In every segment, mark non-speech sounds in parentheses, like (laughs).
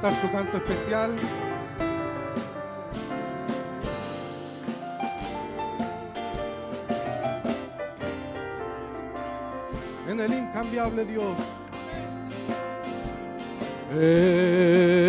cantar su canto especial. En el incambiable Dios. En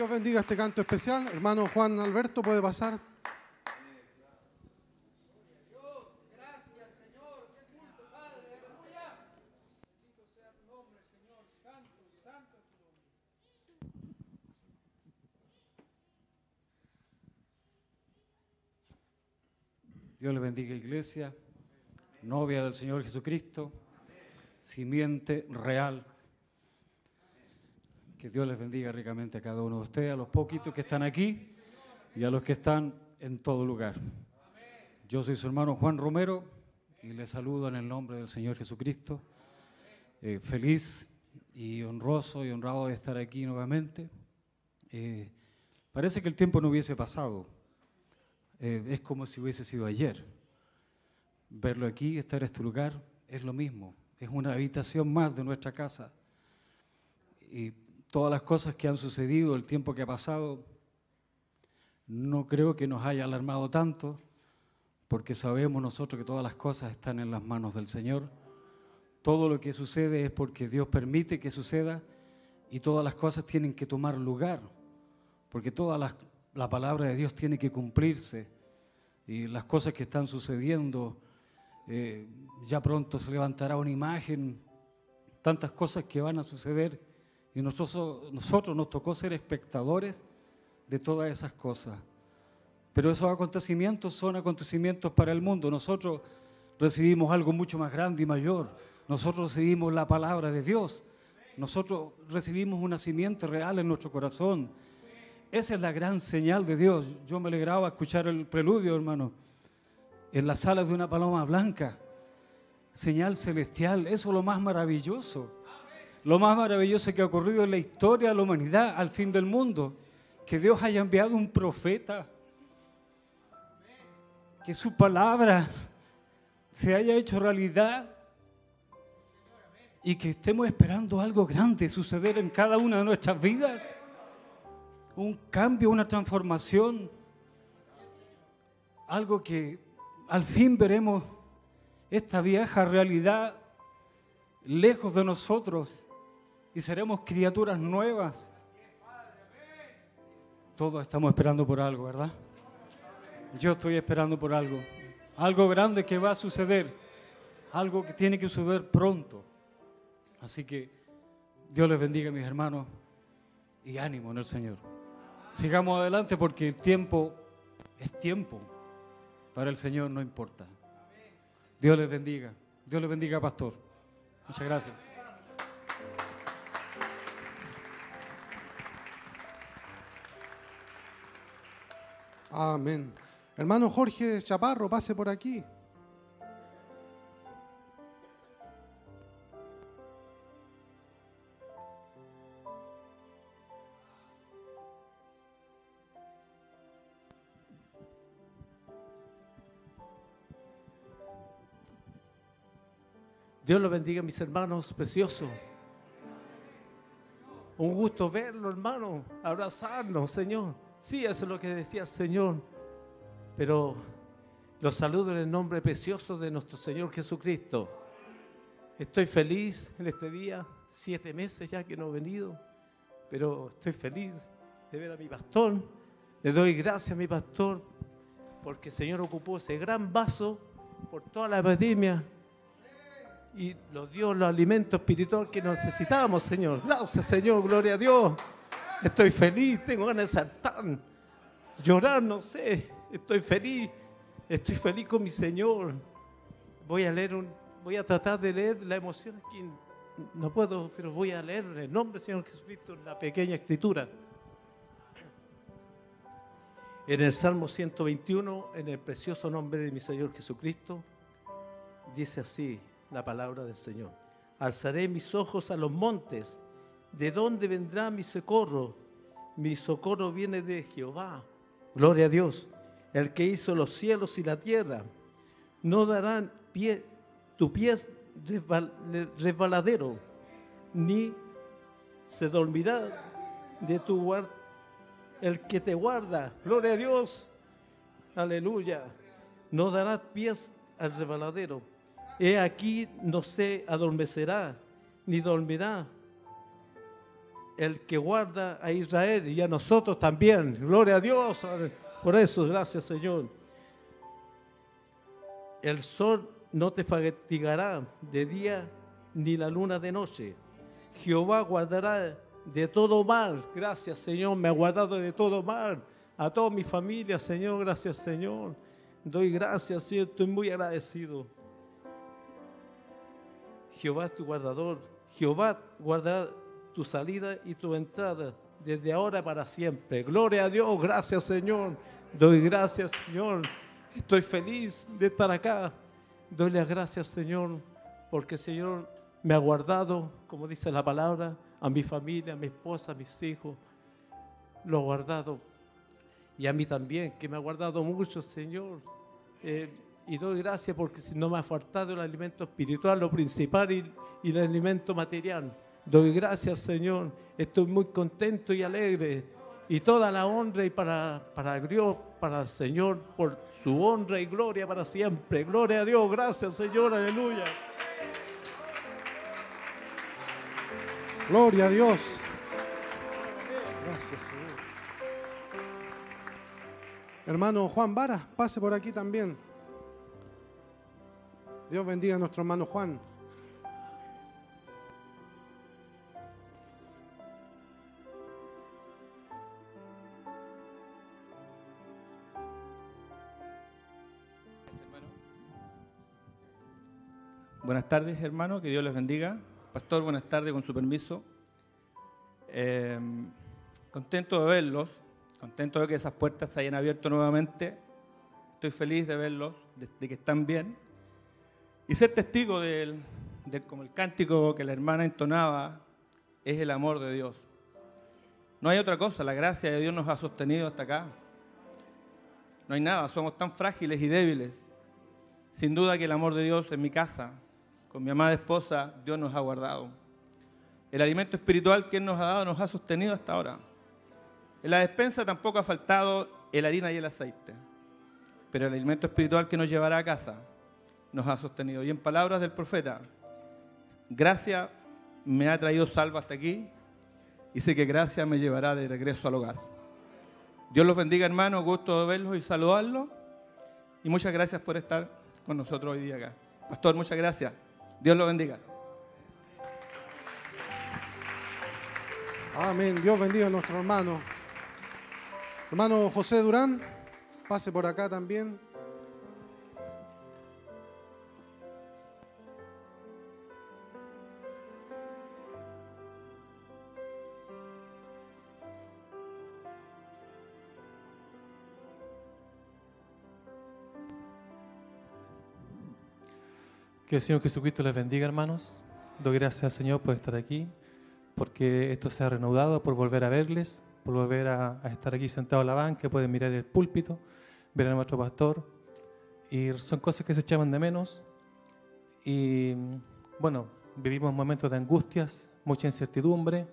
Dios bendiga este canto especial. Hermano Juan Alberto, puede pasar. Dios le bendiga, iglesia, novia del Señor Jesucristo, simiente real. Que Dios les bendiga ricamente a cada uno de ustedes, a los poquitos que están aquí y a los que están en todo lugar. Yo soy su hermano Juan Romero y les saludo en el nombre del Señor Jesucristo. Eh, feliz y honroso y honrado de estar aquí nuevamente. Eh, parece que el tiempo no hubiese pasado. Eh, es como si hubiese sido ayer. Verlo aquí, estar en este lugar, es lo mismo. Es una habitación más de nuestra casa. Y todas las cosas que han sucedido, el tiempo que ha pasado, no creo que nos haya alarmado tanto, porque sabemos nosotros que todas las cosas están en las manos del Señor. Todo lo que sucede es porque Dios permite que suceda y todas las cosas tienen que tomar lugar, porque todas las la palabra de Dios tiene que cumplirse y las cosas que están sucediendo, eh, ya pronto se levantará una imagen, tantas cosas que van a suceder y nosotros, nosotros nos tocó ser espectadores de todas esas cosas. Pero esos acontecimientos son acontecimientos para el mundo. Nosotros recibimos algo mucho más grande y mayor. Nosotros recibimos la palabra de Dios. Nosotros recibimos una simiente real en nuestro corazón esa es la gran señal de Dios. Yo me alegraba escuchar el preludio, hermano, en las salas de una paloma blanca. Señal celestial, eso es lo más maravilloso. Lo más maravilloso que ha ocurrido en la historia de la humanidad al fin del mundo. Que Dios haya enviado un profeta. Que su palabra se haya hecho realidad. Y que estemos esperando algo grande suceder en cada una de nuestras vidas un cambio, una transformación, algo que al fin veremos esta vieja realidad lejos de nosotros y seremos criaturas nuevas. Todos estamos esperando por algo, ¿verdad? Yo estoy esperando por algo. Algo grande que va a suceder. Algo que tiene que suceder pronto. Así que Dios les bendiga, mis hermanos, y ánimo en el Señor. Sigamos adelante porque el tiempo es tiempo. Para el Señor no importa. Dios les bendiga. Dios les bendiga, pastor. Muchas gracias. Amén. Hermano Jorge Chaparro, pase por aquí. Dios los bendiga, mis hermanos preciosos. Un gusto verlo, hermano, abrazarnos, Señor. Sí, eso es lo que decía el Señor. Pero los saludo en el nombre precioso de nuestro Señor Jesucristo. Estoy feliz en este día, siete meses ya que no he venido, pero estoy feliz de ver a mi pastor. Le doy gracias a mi pastor porque el Señor ocupó ese gran vaso por toda la epidemia y nos dio los alimentos espirituales que necesitábamos, Señor. Gracias, Señor, gloria a Dios. Estoy feliz, tengo ganas de saltar, llorar, no sé. Estoy feliz, estoy feliz con mi Señor. Voy a leer un, voy a tratar de leer la emoción aquí. No puedo, pero voy a leer en el nombre del Señor Jesucristo en la pequeña escritura. En el Salmo 121, en el precioso nombre de mi Señor Jesucristo, dice así: la palabra del Señor. Alzaré mis ojos a los montes. ¿De dónde vendrá mi socorro? Mi socorro viene de Jehová. Gloria a Dios, el que hizo los cielos y la tierra. No darán pie, tu pie resbaladero, ni se dormirá de tu guarda el que te guarda. Gloria a Dios. Aleluya. No dará pies al resbaladero He aquí no se adormecerá, ni dormirá el que guarda a Israel y a nosotros también. Gloria a Dios. Por eso, gracias Señor. El sol no te fatigará de día ni la luna de noche. Jehová guardará de todo mal. Gracias Señor, me ha guardado de todo mal. A toda mi familia, Señor, gracias Señor. Doy gracias, Señor, estoy muy agradecido. Jehová es tu guardador. Jehová guardará tu salida y tu entrada desde ahora para siempre. Gloria a Dios, gracias Señor. Doy gracias Señor. Estoy feliz de estar acá. Doy las gracias Señor porque Señor me ha guardado, como dice la palabra, a mi familia, a mi esposa, a mis hijos. Lo ha guardado. Y a mí también, que me ha guardado mucho, Señor. Eh, y doy gracias porque si no me ha faltado el alimento espiritual, lo principal, y, y el alimento material. Doy gracias, Señor. Estoy muy contento y alegre. Y toda la honra y para, para Dios, para el Señor, por su honra y gloria para siempre. Gloria a Dios. Gracias, Señor. Aleluya. Gloria a Dios. Gracias, Señor. Hermano Juan Vara, pase por aquí también. Dios bendiga a nuestro hermano Juan. Buenas tardes, hermano, que Dios les bendiga. Pastor, buenas tardes, con su permiso. Eh, contento de verlos, contento de que esas puertas se hayan abierto nuevamente. Estoy feliz de verlos, de, que están bien. Y ser testigo del, del- como el cántico que la hermana entonaba, es el amor de Dios. No hay otra cosa, la gracia de Dios nos ha sostenido hasta acá. No hay nada, somos tan frágiles y débiles. Sin duda que el amor de Dios en mi casa, con mi amada esposa, Dios nos ha guardado. El alimento espiritual que Él nos ha dado nos ha sostenido hasta ahora. En la despensa tampoco ha faltado el harina y el aceite. Pero el alimento espiritual que nos llevará a casa nos ha sostenido. Y en palabras del profeta, gracia me ha traído salvo hasta aquí y sé que gracia me llevará de regreso al hogar. Dios los bendiga, hermanos. Gusto de verlos y saludarlos. Y muchas gracias por estar con nosotros hoy día acá. Pastor, muchas gracias. Dios los bendiga. Amén. Dios bendiga a nuestro hermano. Hermano José Durán, pase por acá también. Que el Señor Jesucristo les bendiga, hermanos. Doy gracias Señor por estar aquí, porque esto se ha reanudado, por volver a verles, por volver a, a estar aquí sentado en la banca, pueden mirar el púlpito, ver a nuestro pastor. Y son cosas que se echaban de menos. Y bueno, vivimos momentos de angustias, mucha incertidumbre,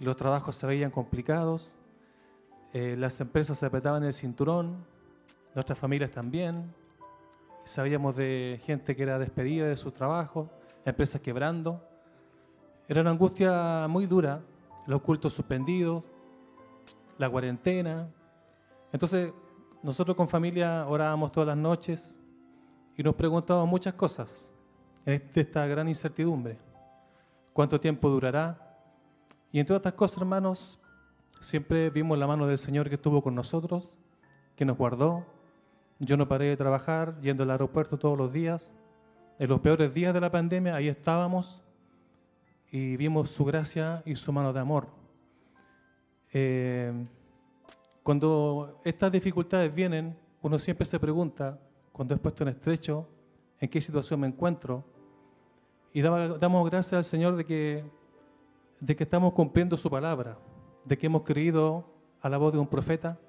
los trabajos se veían complicados, eh, las empresas se apretaban el cinturón, nuestras familias también, Sabíamos de gente que era despedida de su trabajo, empresas quebrando. Era una angustia muy dura, los cultos suspendidos, la cuarentena. Entonces, nosotros con familia orábamos todas las noches y nos preguntábamos muchas cosas en esta gran incertidumbre. ¿Cuánto tiempo durará? Y en todas estas cosas, hermanos, siempre vimos la mano del Señor que estuvo con nosotros, que nos guardó, yo no paré de trabajar, yendo al aeropuerto todos los días. En los peores días de la pandemia, ahí estábamos y vimos su gracia y su mano de amor. Eh, cuando estas dificultades vienen, uno siempre se pregunta, cuando es puesto en estrecho, en qué situación me encuentro. Y damos gracias al Señor de que estamos cumpliendo su palabra, de que hemos creído a la voz de un profeta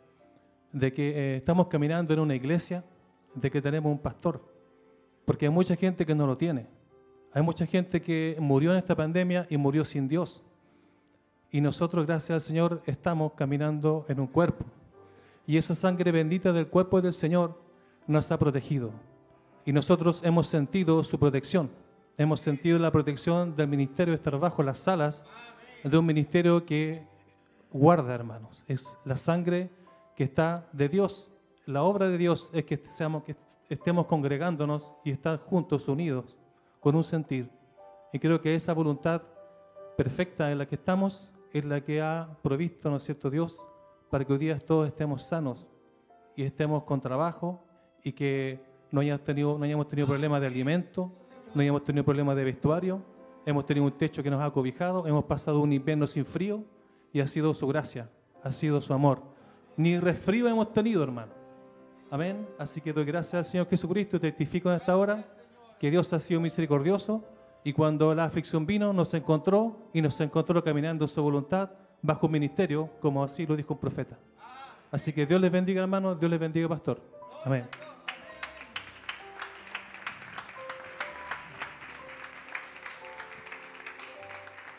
de que eh, estamos caminando en una iglesia, de que tenemos un pastor, porque hay mucha gente que no lo tiene. Hay mucha gente que murió en esta pandemia y murió sin Dios. Y nosotros, gracias al Señor, estamos caminando en un cuerpo. Y esa sangre bendita del cuerpo del Señor nos ha protegido. Y nosotros hemos sentido su protección. Hemos sentido la protección del ministerio de estar bajo las alas de un ministerio que guarda, hermanos. Es la sangre que está de Dios. La obra de Dios es que, seamos, que estemos congregándonos y estar juntos, unidos, con un sentir. Y creo que esa voluntad perfecta en la que estamos es la que ha provisto, ¿no es cierto?, Dios, para que hoy día todos estemos sanos y estemos con trabajo y que no hayamos tenido, no hayamos tenido problemas de alimento, no hayamos tenido problemas de vestuario, hemos tenido un techo que nos ha cobijado, hemos pasado un invierno sin frío y ha sido su gracia, ha sido su amor. Ni resfrío hemos tenido, hermano. Amén. Así que doy gracias al Señor Jesucristo y testifico en esta hora que Dios ha sido misericordioso y cuando la aflicción vino nos encontró y nos encontró caminando su voluntad bajo un ministerio, como así lo dijo un profeta. Así que Dios les bendiga, hermano, Dios les bendiga, pastor. Amén.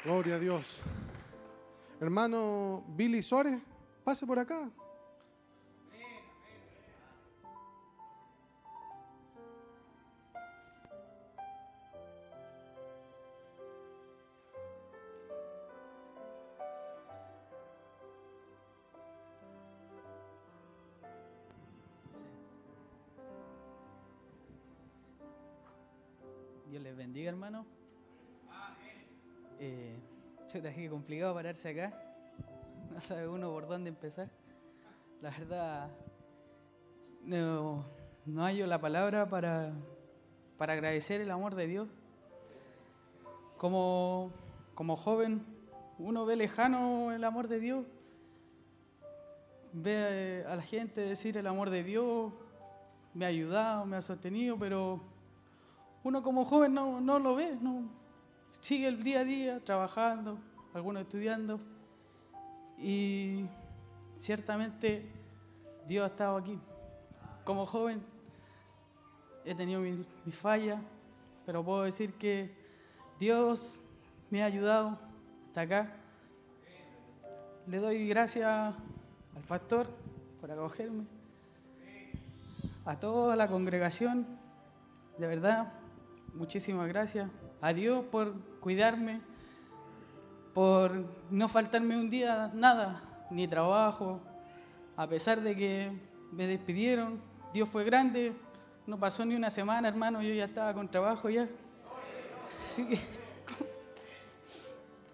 Gloria a Dios. Hermano Billy Suárez, pase por acá. Bendiga, hermano. Eh, chuta, qué complicado pararse acá. No sabe uno por dónde empezar. La verdad, no, no hallo la palabra para, para agradecer el amor de Dios. Como, como joven, uno ve lejano el amor de Dios. Ve a la gente decir el amor de Dios, me ha ayudado, me ha sostenido, pero uno como joven no, no lo ve, no, sigue el día a día trabajando, algunos estudiando y ciertamente Dios ha estado aquí. Como joven he tenido mis, mis fallas, pero puedo decir que Dios me ha ayudado hasta acá. Le doy gracias al pastor por acogerme, a toda la congregación, de verdad, muchísimas gracias. A Dios por cuidarme, por no faltarme un día nada, ni trabajo, a pesar de que me despidieron. Dios fue grande, no pasó ni una semana, hermano, yo ya estaba con trabajo ya. Así que,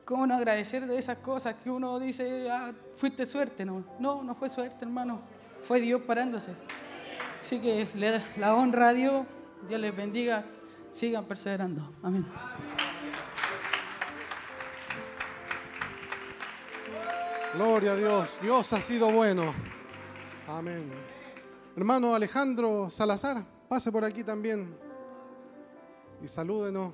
¿cómo no agradecer de esas cosas que uno dice, ah, fuiste suerte? No, no, no fue suerte, hermano, fue Dios parándose. Así que la honra a Dios, Dios les bendiga, sigan perseverando. Amén. Gloria a Dios. Dios ha sido bueno. Amén. Hermano Alejandro Salazar, pase por aquí también y salúdenos.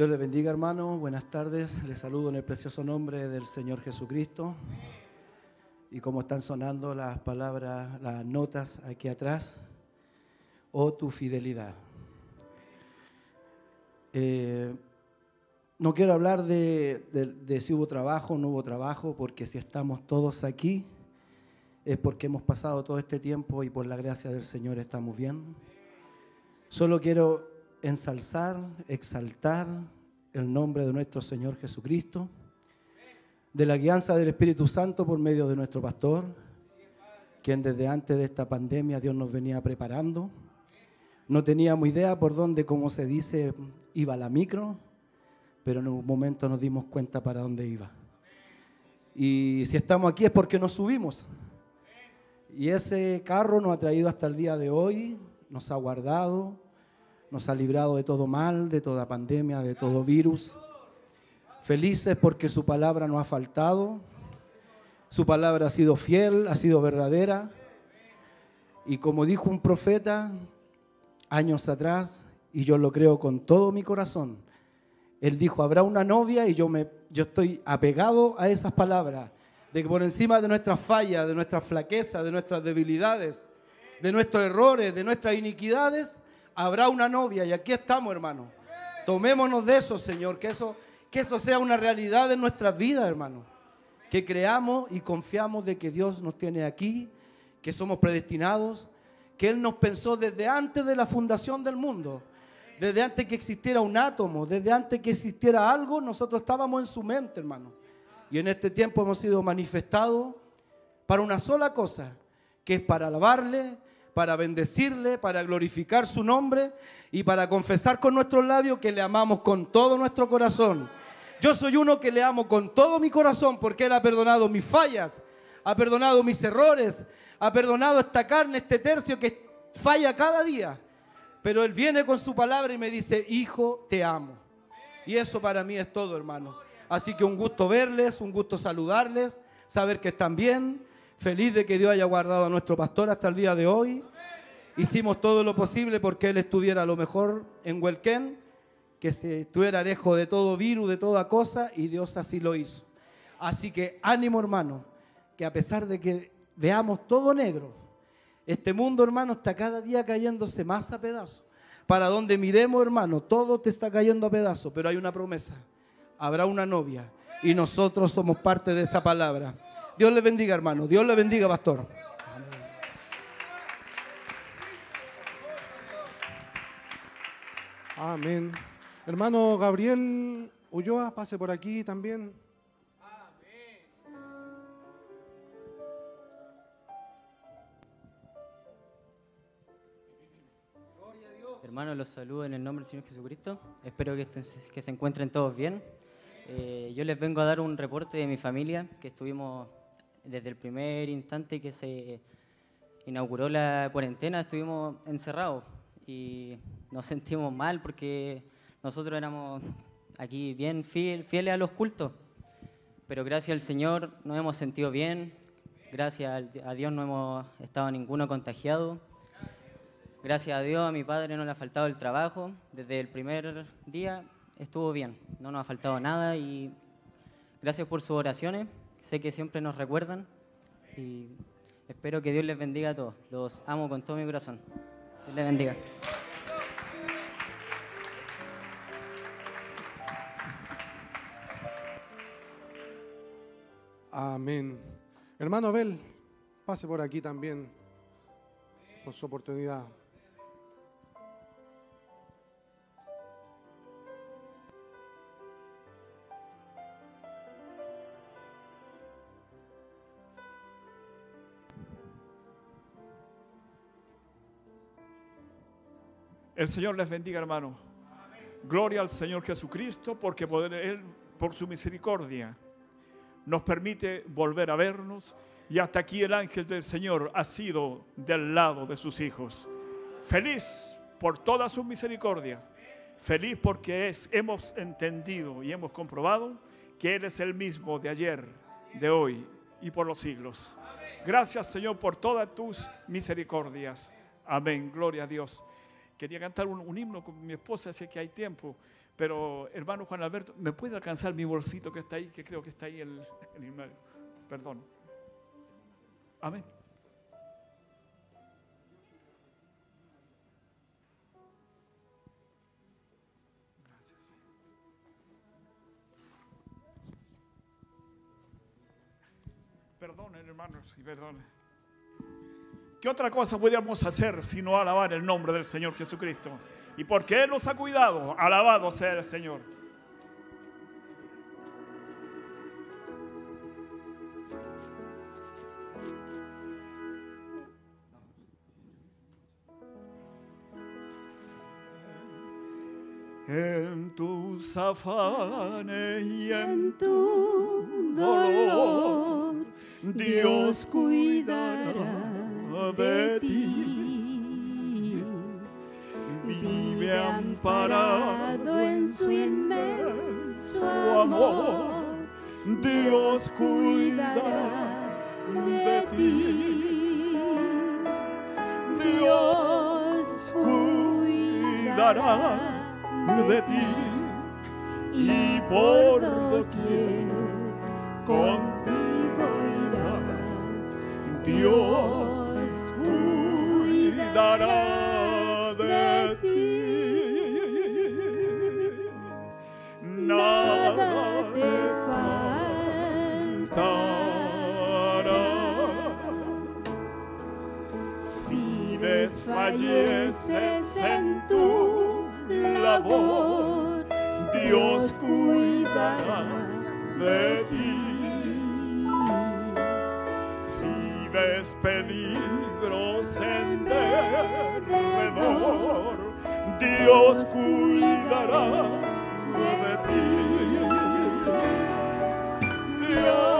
Dios les bendiga, hermano. Buenas tardes. Les saludo en el precioso nombre del Señor Jesucristo. Y como están sonando las palabras, las notas aquí atrás, oh tu fidelidad. Eh, no quiero hablar de, de- de si hubo trabajo o no hubo trabajo, porque si estamos todos aquí es porque hemos pasado todo este tiempo y por la gracia del Señor estamos bien. Solo quiero ensalzar, exaltar el nombre de nuestro Señor Jesucristo, de la guianza del Espíritu Santo por medio de nuestro pastor, quien desde antes de esta pandemia Dios nos venía preparando. No teníamos idea por dónde, como se dice, iba la micro, pero en un momento nos dimos cuenta para dónde iba. Y si estamos aquí es porque nos subimos. Y ese carro nos ha traído hasta el día de hoy, nos ha guardado, nos ha librado de todo mal, de toda pandemia, de todo virus. Felices porque su palabra no ha faltado, su palabra ha sido fiel, ha sido verdadera. Y como dijo un profeta años atrás, y yo lo creo con todo mi corazón, él dijo, habrá una novia y yo, me, yo estoy apegado a esas palabras. de que por encima de nuestras fallas, de nuestras flaquezas, de nuestras debilidades, de nuestros errores, de nuestras iniquidades, habrá una novia. Y aquí estamos, hermano. Tomémonos de eso, Señor, que eso, que eso sea una realidad en nuestras vidas, hermano. Que creamos y confiamos de que Dios nos tiene aquí, que somos predestinados, que Él nos pensó desde antes de la fundación del mundo, desde antes que existiera un átomo, desde antes que existiera algo, nosotros estábamos en su mente, hermano. Y en este tiempo hemos sido manifestados para una sola cosa, que es para alabarle, para bendecirle, para glorificar su nombre y para confesar con nuestros labios que le amamos con todo nuestro corazón. Yo soy uno que le amo con todo mi corazón porque Él ha perdonado mis fallas, ha perdonado mis errores, ha perdonado esta carne, este tercio que falla cada día. Pero Él viene con su palabra y me dice, hijo, te amo. Y eso para mí es todo, hermano. Así que un gusto verles, un gusto saludarles, saber que están bien. Feliz de que Dios haya guardado a nuestro pastor hasta el día de hoy. Hicimos todo lo posible porque él estuviera a lo mejor en Huelquén, que se estuviera lejos de todo virus, de toda cosa, y Dios así lo hizo. Así que ánimo, hermano, que a pesar de que veamos todo negro, este mundo, hermano, está cada día cayéndose más a pedazos. Para donde miremos, hermano, todo te está cayendo a pedazos, pero hay una promesa. Habrá una novia y nosotros somos parte de esa palabra. Dios le bendiga, hermano. Dios le bendiga, pastor. Amén. Hermano Gabriel Ulloa, pase por aquí también. Hermanos, los saludo en el nombre del Señor Jesucristo. Espero que, estén- que se encuentren todos bien. Eh, yo les vengo a dar un reporte de mi familia, que estuvimos desde el primer instante que se inauguró la cuarentena, estuvimos encerrados y nos sentimos mal porque nosotros éramos aquí bien fiel- fieles a los cultos, pero gracias al Señor nos hemos sentido bien, gracias a Dios no hemos estado ninguno contagiado. Gracias a Dios, a mi padre no le ha faltado el trabajo. Desde el primer día estuvo bien, no nos ha faltado nada y gracias por sus oraciones. Sé que siempre nos recuerdan y espero que Dios les bendiga a todos. Los amo con todo mi corazón. Dios les bendiga. Amén. Hermano Abel, pase por aquí también, por su oportunidad. El Señor les bendiga, hermano. Gloria al Señor Jesucristo, porque por Él, por su misericordia, nos permite volver a vernos. Y hasta aquí el ángel del Señor ha sido del lado de sus hijos. Feliz por toda su misericordia. Feliz porque es, hemos entendido y hemos comprobado que Él es el mismo de ayer, de hoy y por los siglos. Gracias, Señor, por todas tus misericordias. Amén. Gloria a Dios. Quería cantar un, himno con mi esposa, sé que hay tiempo, pero hermano Juan Alberto, ¿me puede alcanzar mi bolsito que está ahí? Que creo que está ahí el, el himno. Perdón. Amén. Perdonen, hermanos, y perdonen. ¿Qué otra cosa podríamos hacer sino alabar el nombre del Señor Jesucristo? Y porque Él nos ha cuidado, alabado sea el Señor. En tus afanes y en tu dolor, Dios cuidará de ti. Vive amparado en su inmenso amor, Dios cuidará de ti. Dios cuidará de ti. y por doquier contigo falleces en tu labor, Dios cuidará de ti. Si ves peligros en derredor, Dios cuidará de ti. Dios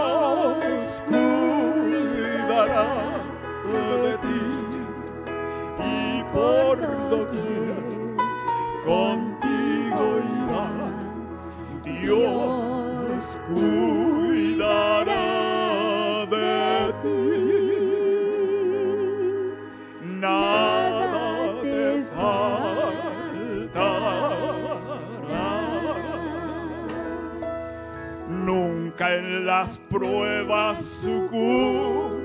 por doquier contigo irá. Dios cuidará de ti. Nada te faltará. Nunca en las pruebas sucumbirás.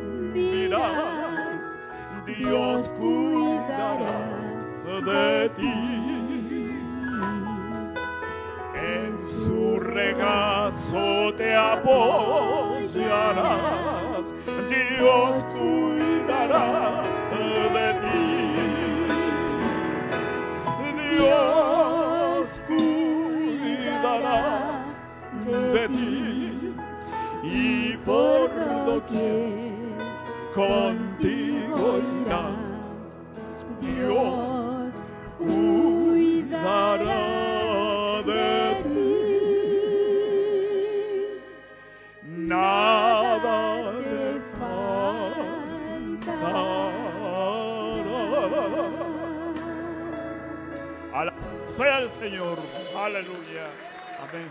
Dios cuidará de ti. En su regazo te apoyarás. Dios cuidará de ti. Dios cuidará de ti y por doquier contigo. Dios cuidará de ti. Nada te faltará. Sea el Señor. Aleluya. Amén.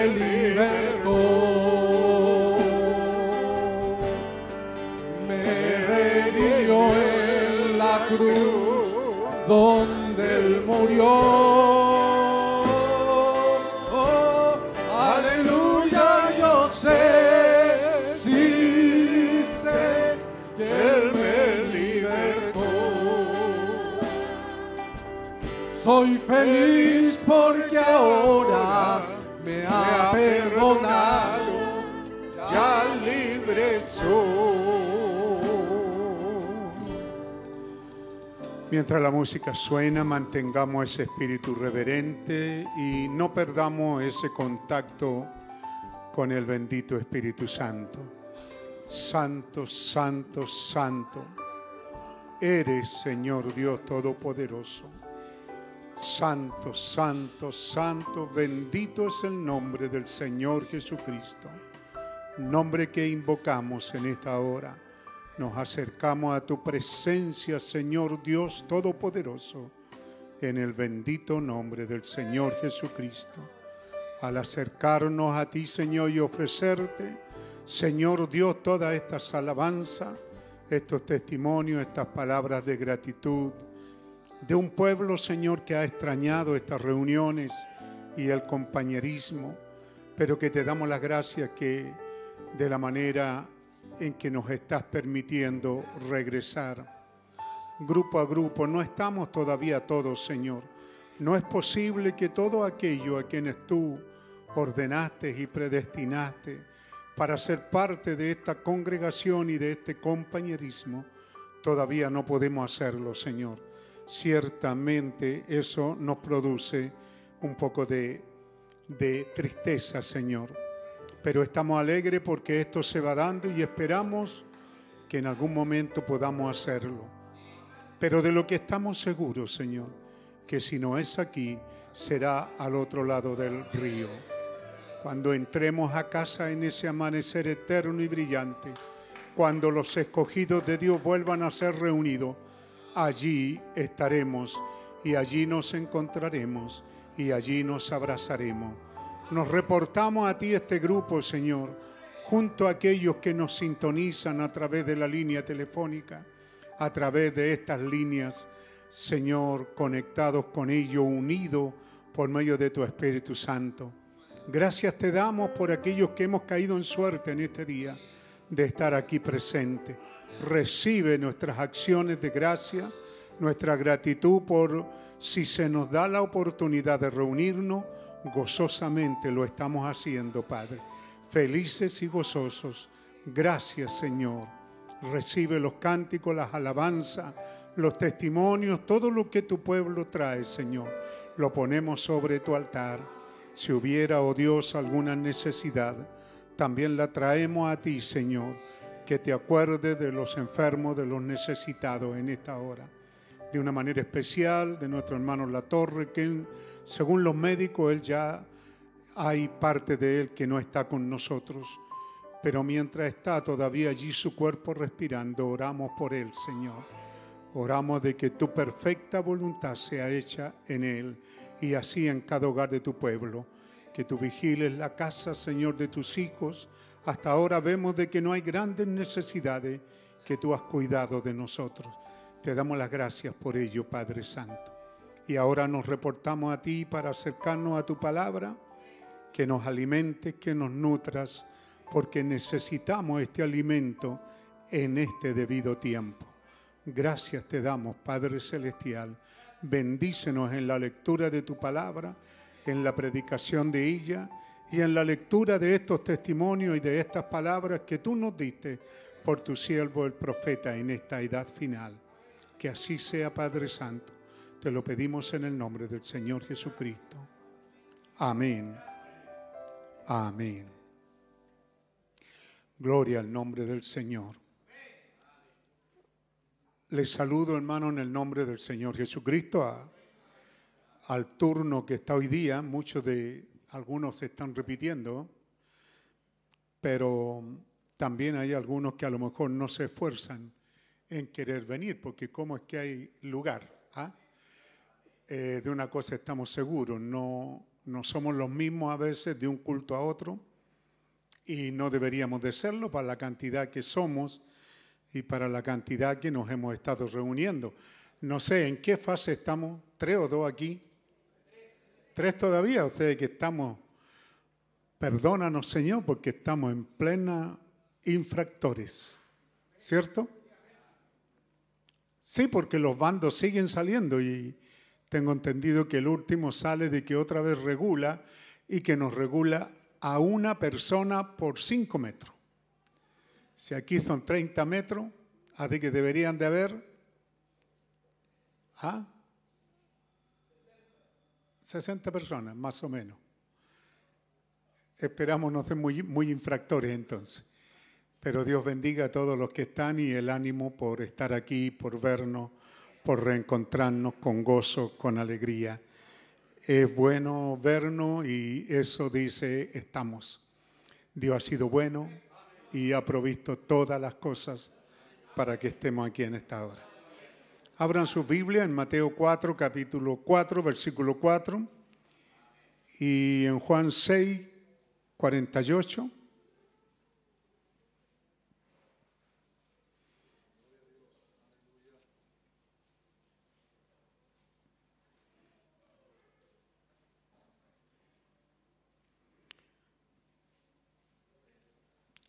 Me libertó. Me redimió en la cruz donde Él murió. Oh, aleluya, yo sé, que Él me libertó. Soy feliz porque ahora Mientras la música suena, mantengamos ese espíritu reverente y no perdamos ese contacto con el bendito Espíritu Santo. Santo, santo, santo. Eres, Señor Dios Todopoderoso. Santo, santo, santo, bendito es el nombre del Señor Jesucristo. Nombre que invocamos en esta hora. Nos acercamos a tu presencia, Señor Dios Todopoderoso, en el bendito nombre del Señor Jesucristo. Al acercarnos a ti, Señor, y ofrecerte, Señor Dios, todas estas alabanzas, estos testimonios, estas palabras de gratitud, de un pueblo, Señor, que ha extrañado estas reuniones y el compañerismo, pero que te damos las gracias que de la manera en que nos estás permitiendo regresar. Grupo a grupo, no estamos todavía todos, Señor. No es posible que todo aquello a quienes tú ordenaste y predestinaste para ser parte de esta congregación y de este compañerismo, todavía no podemos hacerlo, Señor. Ciertamente eso nos produce un poco de, de tristeza, Señor pero estamos alegres porque esto se va dando y esperamos que en algún momento podamos hacerlo. Pero de lo que estamos seguros, Señor, que si no es aquí, será al otro lado del río. Cuando entremos a casa en ese amanecer eterno y brillante, cuando los escogidos de Dios vuelvan a ser reunidos, allí estaremos y allí nos encontraremos y allí nos abrazaremos nos reportamos a ti este grupo, Señor, junto a aquellos que nos sintonizan a través de la línea telefónica, a través de estas líneas, Señor, conectados con ellos, unidos por medio de tu Espíritu Santo. Gracias te damos por aquellos que hemos caído en suerte en este día de estar aquí presente. Recibe nuestras acciones de gracia, nuestra gratitud por si se nos da la oportunidad de reunirnos gozosamente lo estamos haciendo, Padre. Felices y gozosos. Gracias, Señor. Recibe los cánticos, las alabanzas, los testimonios, todo lo que tu pueblo trae, Señor. Lo ponemos sobre tu altar. Si hubiera, oh Dios, alguna necesidad, también la traemos a ti, Señor. Que te acuerdes de los enfermos, de los necesitados en esta hora de una manera especial de nuestro hermano La Torre, que según los médicos él ya hay parte de él que no está con nosotros, pero mientras está todavía allí su cuerpo respirando, oramos por él, Señor. Oramos de que tu perfecta voluntad sea hecha en él y así en cada hogar de tu pueblo. Que tú vigiles la casa, Señor, de tus hijos. Hasta ahora vemos de que no hay grandes necesidades que tú has cuidado de nosotros. Te damos las gracias por ello, Padre Santo. Y ahora nos reportamos a ti para acercarnos a tu palabra, que nos alimentes, que nos nutras, porque necesitamos este alimento en este debido tiempo. Gracias te damos, Padre Celestial. Bendícenos en la lectura de tu palabra, en la predicación de ella y en la lectura de estos testimonios y de estas palabras que tú nos diste por tu siervo el profeta en esta edad final. Que así sea, Padre Santo. Te lo pedimos en el nombre del Señor Jesucristo. Amén. Amén. Gloria al nombre del Señor. Les saludo, hermano, en el nombre del Señor Jesucristo al turno que está hoy día. Muchos de algunos se están repitiendo, pero también hay algunos que a lo mejor no se esfuerzan en querer venir, porque ¿cómo es que hay lugar? ah? Eh, de una cosa estamos seguros, no, no somos los mismos a veces de un culto a otro y no deberíamos de serlo para la cantidad que somos y para la cantidad que nos hemos estado reuniendo. No sé en qué fase estamos, tres o dos aquí, tres todavía, ustedes que estamos, perdónanos Señor, porque estamos en plena infractores, ¿cierto? Sí, porque los bandos siguen saliendo y tengo entendido que el último sale de que otra vez regula y que nos regula a una persona por cinco metros. Si aquí son 30 metros, así que deberían de haber ¿ah? 60 personas, más o menos. Esperamos no ser muy, muy infractores entonces. Pero Dios bendiga a todos los que están y el ánimo por estar aquí, por vernos, por reencontrarnos con gozo, con alegría. Es bueno vernos y eso dice estamos. Dios ha sido bueno y ha provisto todas las cosas para que estemos aquí en esta hora. Abran su Biblia en Mateo 4, capítulo 4, versículo 4 y en Juan 6, 48.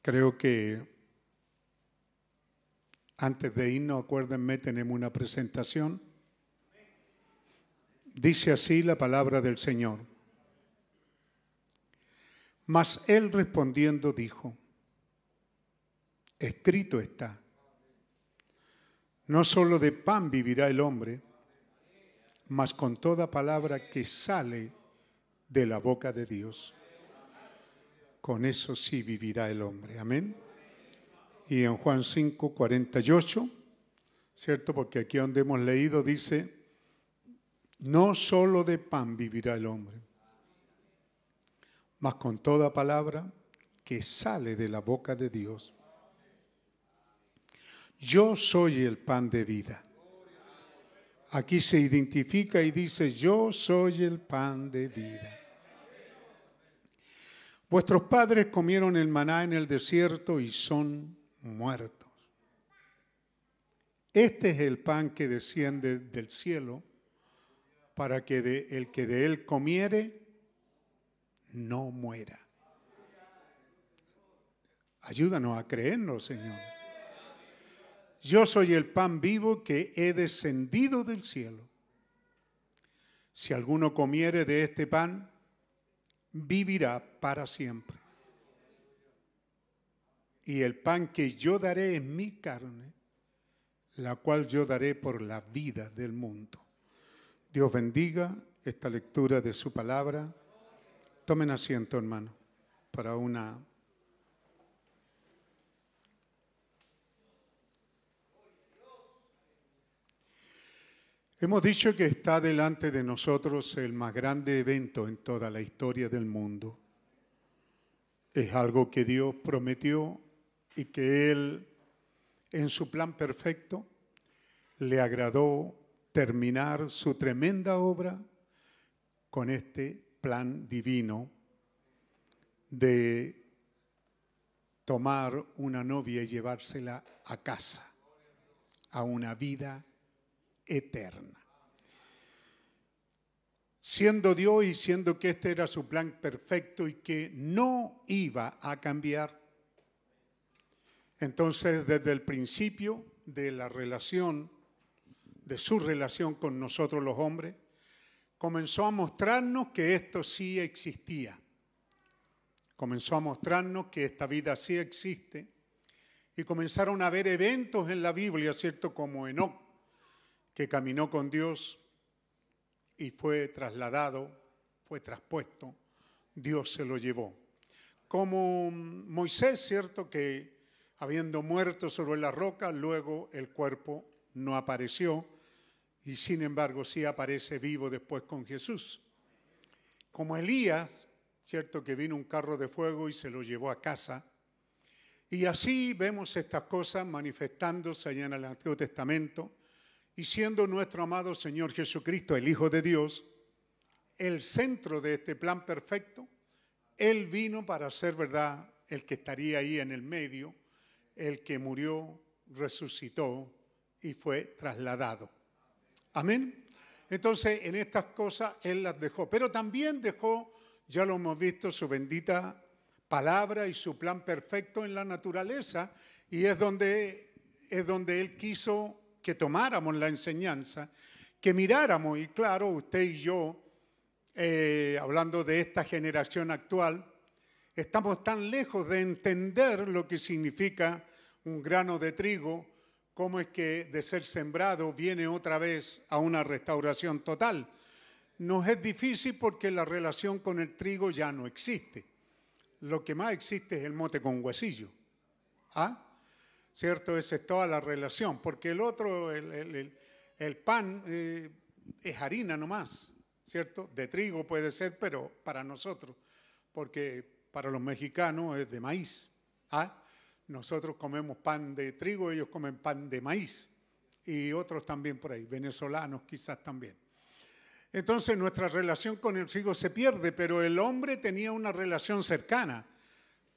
Creo que antes de irnos, acuérdenme, tenemos una presentación. Dice así la palabra del Señor. Mas él respondiendo dijo, escrito está, no solo de pan vivirá el hombre, mas con toda palabra que sale de la boca de Dios. Con eso sí vivirá el hombre. Amén. Y en Juan 5, 48, ¿cierto? Porque aquí donde hemos leído dice, no solo de pan vivirá el hombre, mas con toda palabra que sale de la boca de Dios. Yo soy el pan de vida. Aquí se identifica y dice, yo soy el pan de vida. Vuestros padres comieron el maná en el desierto y son muertos. Este es el pan que desciende del cielo para que el que de él comiere no muera. Ayúdanos a creerlo, Señor. Yo soy el pan vivo que he descendido del cielo. Si alguno comiere de este pan, vivirá para siempre. Y el pan que yo daré es mi carne, la cual yo daré por la vida del mundo. Dios bendiga esta lectura de su palabra. Tomen asiento, hermano, para una... Hemos dicho que está delante de nosotros el más grande evento en toda la historia del mundo. Es algo que Dios prometió y que Él, en su plan perfecto, le agradó terminar su tremenda obra con este plan divino de tomar una novia y llevársela a casa, a una vida eterna. Siendo Dios y siendo que este era su plan perfecto y que no iba a cambiar, entonces desde el principio de la relación, de su relación con nosotros los hombres, comenzó a mostrarnos que esto sí existía. Comenzó a mostrarnos que esta vida sí existe y comenzaron a haber eventos en la Biblia, ¿cierto? Como Enoch, que caminó con Dios y fue trasladado, fue traspuesto, Dios se lo llevó. Como Moisés, ¿cierto? Que habiendo muerto sobre la roca, luego el cuerpo no apareció y sin embargo sí aparece vivo después con Jesús. Como Elías, cierto que vino un carro de fuego y se lo llevó a casa. Y así vemos estas cosas manifestándose allá en el Antiguo Testamento y siendo nuestro amado Señor Jesucristo, el Hijo de Dios, el centro de este plan perfecto, Él vino para ser verdad el que estaría ahí en el medio, el que murió, resucitó y fue trasladado. Amén. Entonces, en estas cosas Él las dejó, pero también dejó, ya lo hemos visto, su bendita palabra y su plan perfecto en la naturaleza, y es donde, es donde Él quiso que tomáramos la enseñanza, que miráramos, y claro, usted y yo, eh, hablando de esta generación actual, estamos tan lejos de entender lo que significa un grano de trigo, cómo es que de ser sembrado viene otra vez a una restauración total. Nos es difícil porque la relación con el trigo ya no existe. Lo que más existe es el mote con huesillo. ¿Ah? ¿Cierto? Esa es toda la relación, porque el otro, el, pan eh, es harina nomás, ¿cierto? De trigo puede ser, pero para nosotros, porque para los mexicanos es de maíz. ¿ah? Nosotros comemos pan de trigo, ellos comen pan de maíz, y otros también por ahí, venezolanos quizás también. Entonces nuestra relación con el trigo se pierde, pero el hombre tenía una relación cercana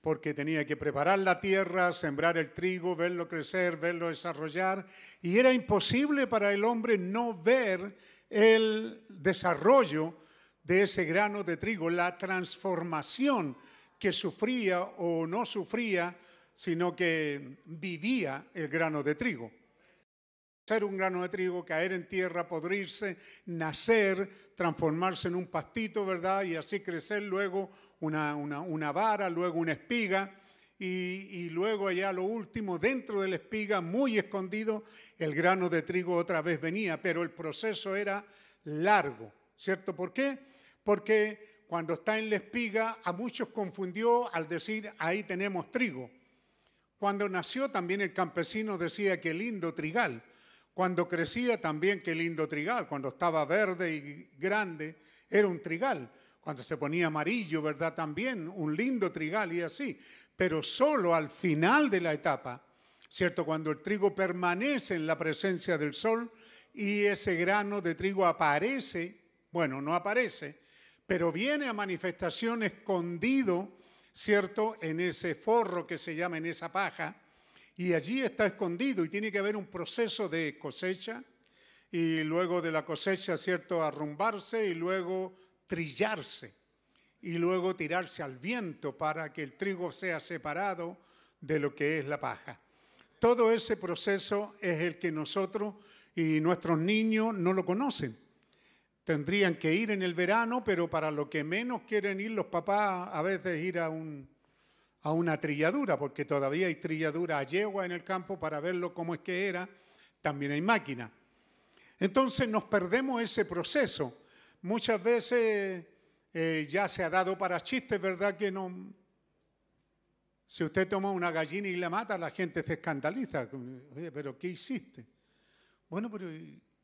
porque tenía que preparar la tierra, sembrar el trigo, verlo crecer, verlo desarrollar, y era imposible para el hombre no ver el desarrollo de ese grano de trigo, la transformación que sufría o no sufría, sino que vivía el grano de trigo ser un grano de trigo, caer en tierra, podrirse, nacer, transformarse en un pastito, ¿verdad? Y así crecer luego una, una, vara, luego una espiga. Y, y, luego allá lo último, dentro de la espiga, muy escondido, el grano de trigo otra vez venía, pero el proceso era largo, ¿cierto? ¿Por qué? Porque cuando está en la espiga a muchos confundió al decir, ahí tenemos trigo. Cuando nació también el campesino decía que lindo trigal. Cuando crecía también, qué lindo trigal, cuando estaba verde y grande, era un trigal. Cuando se ponía amarillo, ¿verdad? También un lindo trigal y así. Pero solo al final de la etapa, ¿cierto? Cuando el trigo permanece en la presencia del sol y ese grano de trigo aparece, bueno, no aparece, pero viene a manifestación escondido, ¿cierto? En ese forro que se llama, en esa paja, y allí está escondido y tiene que haber un proceso de cosecha y luego de la cosecha, ¿cierto?, arrumbarse y luego trillarse y luego tirarse al viento para que el trigo sea separado de lo que es la paja. Todo ese proceso es el que nosotros y nuestros niños no lo conocen. Tendrían que ir en el verano, pero para lo que menos quieren ir los papás a veces ir a un, a una trilladura, porque todavía hay trilladura a yegua en el campo para verlo cómo es que era, también hay máquina. Entonces nos perdemos ese proceso. Muchas veces eh, ya se ha dado para chistes, ¿verdad? Que no... Si usted toma una gallina y la mata, la gente se escandaliza. Oye, pero ¿qué hiciste? Bueno, pero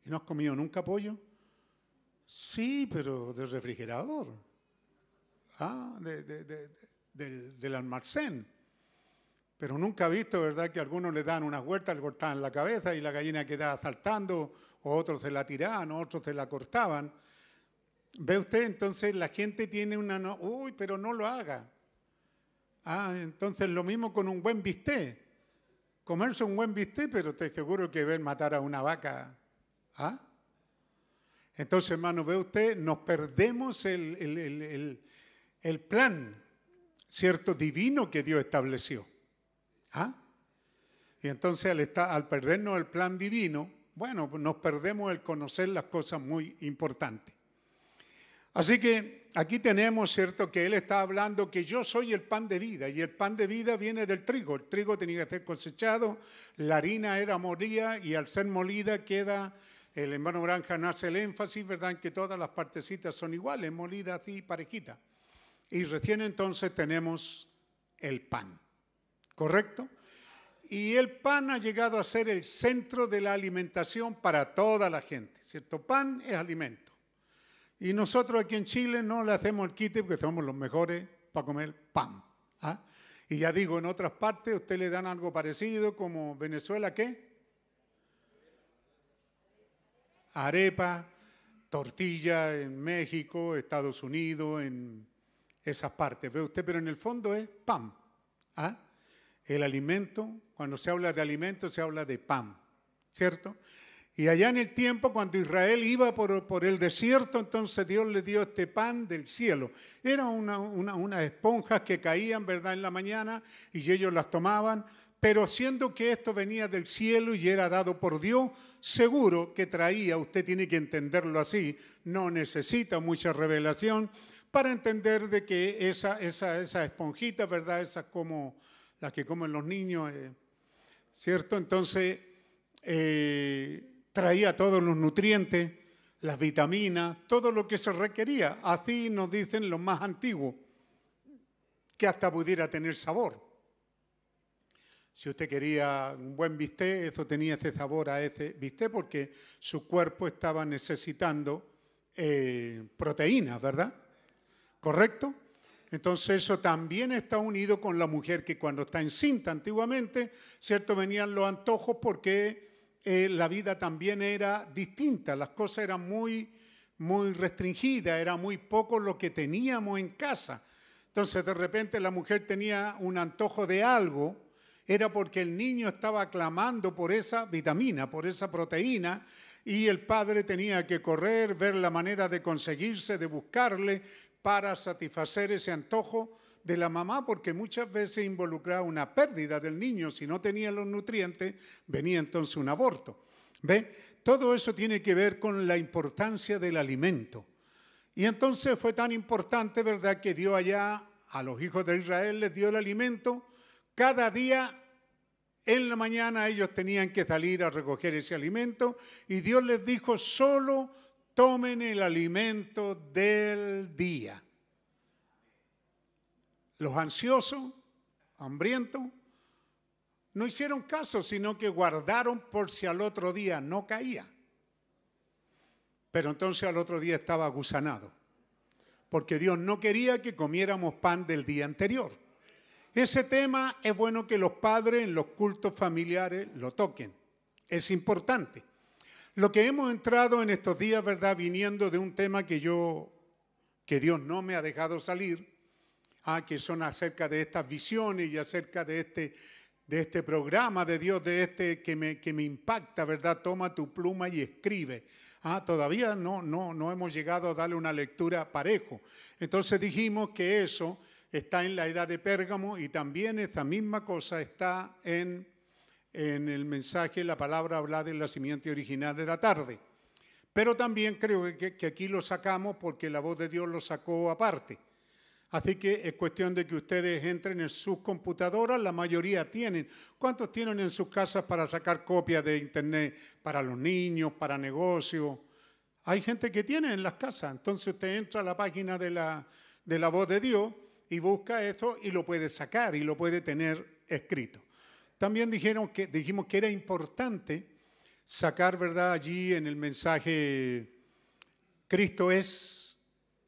¿no has comido nunca pollo? Sí, pero del refrigerador. Ah, de, de del, almacén. Pero nunca he visto, ¿verdad?, que algunos le dan unas vueltas, le cortaban la cabeza y la gallina quedaba saltando, o otros se la tiraban, o otros se la cortaban. ¿Ve usted? Entonces la gente tiene una... No, Uy, pero no lo haga. Ah, entonces lo mismo con un buen bistec. Comerse un buen bistec, pero estoy seguro que ver matar a una vaca. ¿Ah? Entonces, hermano, ve usted, nos perdemos el, el, el, el plan cierto divino que Dios estableció. ¿Ah? Y entonces al, estar, al perdernos el plan divino, bueno, nos perdemos el conocer las cosas muy importantes. Así que aquí tenemos, ¿cierto?, que Él está hablando que yo soy el pan de vida y el pan de vida viene del trigo. El trigo tenía que ser cosechado, la harina era molida y al ser molida queda, el hermano Granja nace el énfasis, ¿verdad?, en que todas las partecitas son iguales, molidas y parejitas. Y recién entonces tenemos el pan, ¿correcto? y el pan ha llegado a ser el centro de la alimentación para toda la gente, ¿cierto? Pan es alimento. Y nosotros aquí en Chile no le hacemos el quite porque somos los mejores para comer pan. ¿ah? Y ya digo, en otras partes usted le dan algo parecido, como Venezuela, ¿qué? Arepa, tortilla en México, Estados Unidos, en esas partes. ¿Ve usted? Pero en el fondo es pan. ¿ah? El alimento, cuando se habla de alimento, se habla de pan, ¿cierto? Y allá en el tiempo, cuando Israel iba por, el desierto, entonces Dios le dio este pan del cielo. Eran unas esponjas que caían, ¿verdad?, en la mañana y ellos las tomaban. Pero siendo que esto venía del cielo y era dado por Dios, seguro que traía, usted tiene que entenderlo así, no necesita mucha revelación para entender de que esa, esa, esa esponjita, ¿verdad?, esas como las que comen los niños, eh, ¿cierto? Entonces, eh, traía todos los nutrientes, las vitaminas, todo lo que se requería. Así nos dicen los más antiguos, que hasta pudiera tener sabor. Si usted quería un buen bistec, eso tenía ese sabor a ese bistec porque su cuerpo estaba necesitando eh, proteínas, ¿verdad? ¿Correcto? Entonces eso también está unido con la mujer que cuando está encinta antiguamente, ¿cierto? Venían los antojos porque eh, la vida también era distinta, las cosas eran muy, muy restringidas, era muy poco lo que teníamos en casa. Entonces de repente la mujer tenía un antojo de algo, era porque el niño estaba clamando por esa vitamina, por esa proteína, y el padre tenía que correr, ver la manera de conseguirse, de buscarle para satisfacer ese antojo de la mamá porque muchas veces involucraba una pérdida del niño. Si no tenía los nutrientes, venía entonces un aborto. ¿Ve? Todo eso tiene que ver con la importancia del alimento. Y entonces fue tan importante, ¿verdad?, que dio allá a los hijos de Israel, les dio el alimento. Cada día en la mañana ellos tenían que salir a recoger ese alimento y Dios les dijo, solo tomen el alimento del día. Los ansiosos, hambrientos, no hicieron caso, sino que guardaron por si al otro día no caía. Pero entonces al otro día estaba gusanado, porque Dios no quería que comiéramos pan del día anterior. Ese tema es bueno que los padres en los cultos familiares lo toquen. Es importante. Lo que hemos entrado en estos días, ¿verdad? Viniendo de un tema que yo, que Dios no me ha dejado salir, ah, que son acerca de estas visiones y acerca de este, de este programa de Dios, de este que me, que me impacta, ¿verdad? Toma tu pluma y escribe. Ah, todavía no, no, no hemos llegado a darle una lectura parejo. Entonces dijimos que eso está en la edad de Pérgamo y también esa misma cosa está en, en el mensaje, la palabra habla del nacimiento original de la tarde. Pero también creo que, que aquí lo sacamos porque la voz de Dios lo sacó aparte. Así que es cuestión de que ustedes entren en sus computadoras, la mayoría tienen. ¿Cuántos tienen en sus casas para sacar copias de internet para los niños, para negocios? Hay gente que tiene en las casas. Entonces usted entra a la página de la, de la voz de Dios y busca esto y lo puede sacar y lo puede tener escrito. También dijeron que, dijimos que era importante sacar, ¿verdad? Allí en el mensaje, Cristo es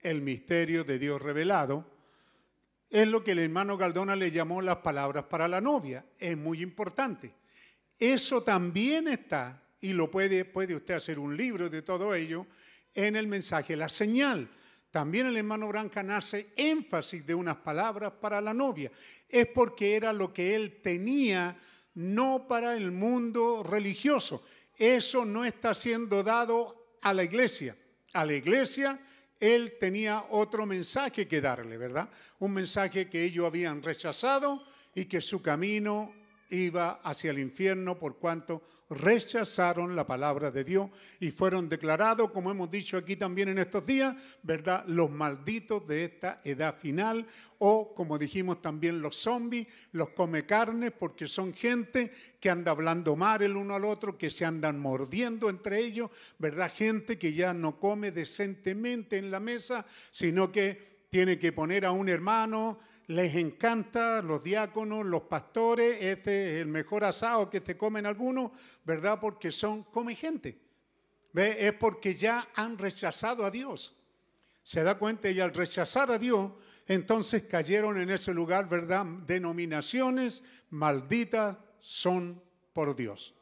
el misterio de Dios revelado es lo que el hermano Galdona le llamó las palabras para la novia. Es muy importante. Eso también está, y lo puede, puede usted hacer un libro de todo ello, en el mensaje La señal. También el hermano Branca nace énfasis de unas palabras para la novia. Es porque era lo que él tenía, no para el mundo religioso. Eso no está siendo dado a la iglesia. A la iglesia él tenía otro mensaje que darle, ¿verdad? Un mensaje que ellos habían rechazado y que su camino iba hacia el infierno por cuanto rechazaron la palabra de Dios y fueron declarados, como hemos dicho aquí también en estos días, ¿verdad? Los malditos de esta edad final o como dijimos también los zombies, los come carnes porque son gente que anda hablando mal el uno al otro, que se andan mordiendo entre ellos, ¿verdad? Gente que ya no come decentemente en la mesa, sino que tiene que poner a un hermano les encanta, los diáconos, los pastores, este es el mejor asado que se comen algunos, ¿verdad? Porque son come gente. ¿Ve? Es porque ya han rechazado a Dios. Se da cuenta y al rechazar a Dios, entonces cayeron en ese lugar, ¿verdad? Denominaciones malditas son por Dios.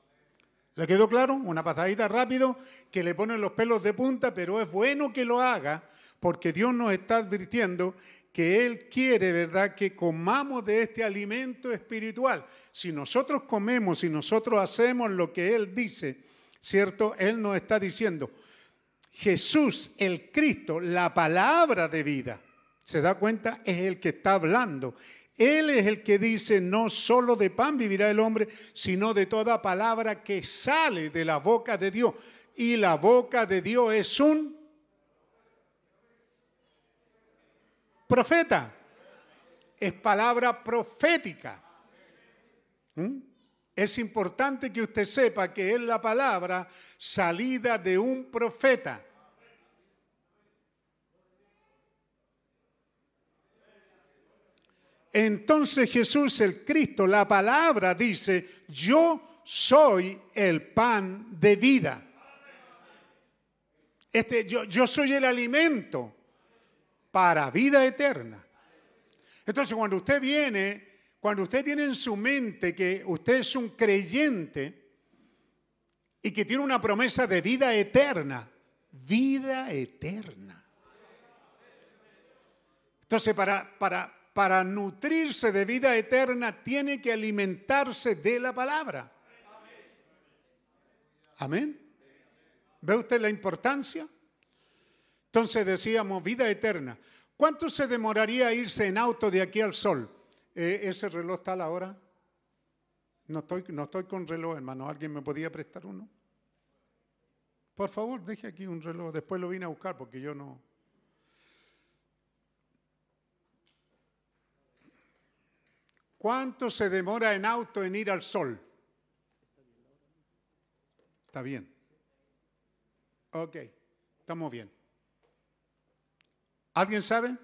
¿Le quedó claro? Una pasadita rápido que le ponen los pelos de punta, pero es bueno que lo haga porque Dios nos está advirtiendo que Él quiere, ¿verdad?, que comamos de este alimento espiritual. Si nosotros comemos, si nosotros hacemos lo que Él dice, ¿cierto? Él nos está diciendo, Jesús, el Cristo, la palabra de vida, ¿se da cuenta? Es el que está hablando. Él es el que dice, no solo de pan vivirá el hombre, sino de toda palabra que sale de la boca de Dios. Y la boca de Dios es un profeta. Es palabra profética. ¿Mm? Es importante que usted sepa que es la palabra salida de un profeta. Entonces Jesús, el Cristo, la palabra dice, yo soy el pan de vida. Este, yo, yo soy el alimento para vida eterna. Entonces, cuando usted viene, cuando usted tiene en su mente que usted es un creyente y que tiene una promesa de vida eterna, vida eterna. Entonces, para, para, para nutrirse de vida eterna, tiene que alimentarse de la palabra. Amén. ¿Ve usted la importancia? Entonces decíamos vida eterna. ¿Cuánto se demoraría irse en auto de aquí al sol? Eh, ¿Ese reloj está a la hora? No estoy, no estoy con reloj, hermano. ¿Alguien me podía prestar uno? Por favor, deje aquí un reloj. Después lo vine a buscar porque yo no. ¿Cuánto se demora en auto en ir al sol? Está bien. Ok, estamos bien. ¿Alguien sabe?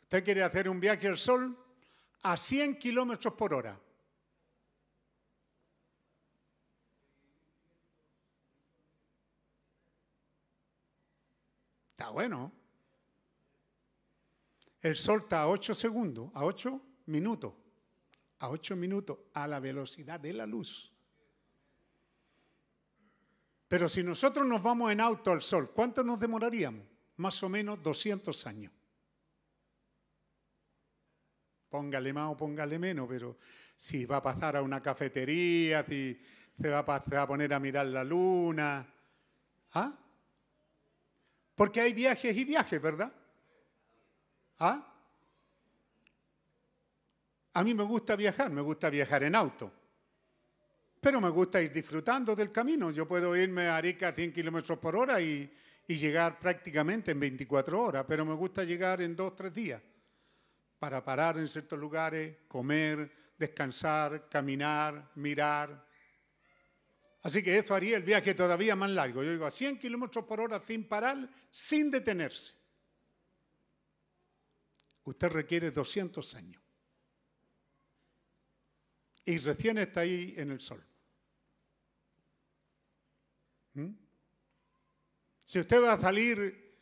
Usted quiere hacer un viaje al sol a 100 kilómetros por hora. Está bueno. El sol está a 8 segundos, a 8 minutos, a 8 minutos a la velocidad de la luz. Pero si nosotros nos vamos en auto al sol, ¿cuánto nos demoraríamos? Más o menos 200 años. Póngale más o póngale menos, pero si va a pasar a una cafetería, si se va a, poner a mirar la luna. ¿Ah? Porque hay viajes y viajes, ¿verdad? ¿Ah? A mí me gusta viajar, me gusta viajar en auto. Pero me gusta ir disfrutando del camino. Yo puedo irme a Arica a 100 kilómetros por hora y, llegar prácticamente en 24 horas, pero me gusta llegar en dos, tres días para parar en ciertos lugares, comer, descansar, caminar, mirar. Así que esto haría el viaje todavía más largo. Yo digo a 100 kilómetros por hora sin parar, sin detenerse usted requiere 200 años. Y recién está ahí en el sol. ¿Mm? Si usted va a salir,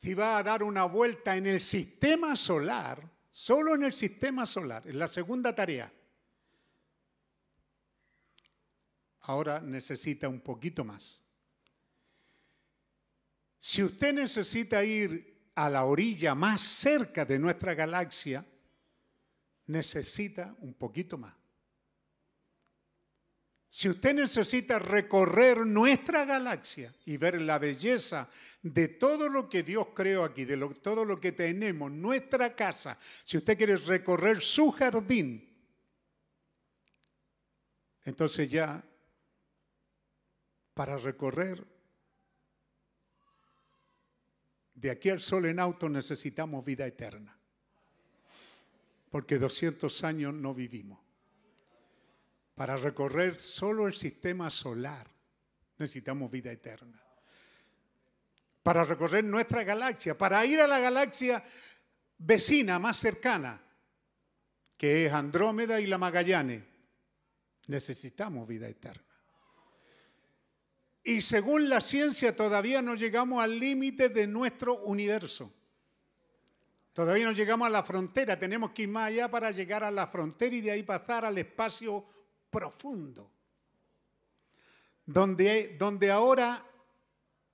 si va a dar una vuelta en el sistema solar, solo en el sistema solar, en la segunda tarea, ahora necesita un poquito más. Si usted necesita ir a la orilla más cerca de nuestra galaxia, necesita un poquito más. Si usted necesita recorrer nuestra galaxia y ver la belleza de todo lo que Dios creó aquí, de todo lo que tenemos, nuestra casa, si usted quiere recorrer su jardín, entonces ya para recorrer de aquí al sol en auto necesitamos vida eterna. Porque 200 años no vivimos. Para recorrer solo el sistema solar necesitamos vida eterna. para recorrer nuestra galaxia, para ir a la galaxia vecina más cercana, que es Andrómeda y la Magallanes. Necesitamos vida eterna. Y según la ciencia todavía no llegamos al límite de nuestro universo. Todavía no llegamos a la frontera, tenemos que ir más allá para llegar a la frontera y de ahí pasar al espacio profundo. Donde, donde ahora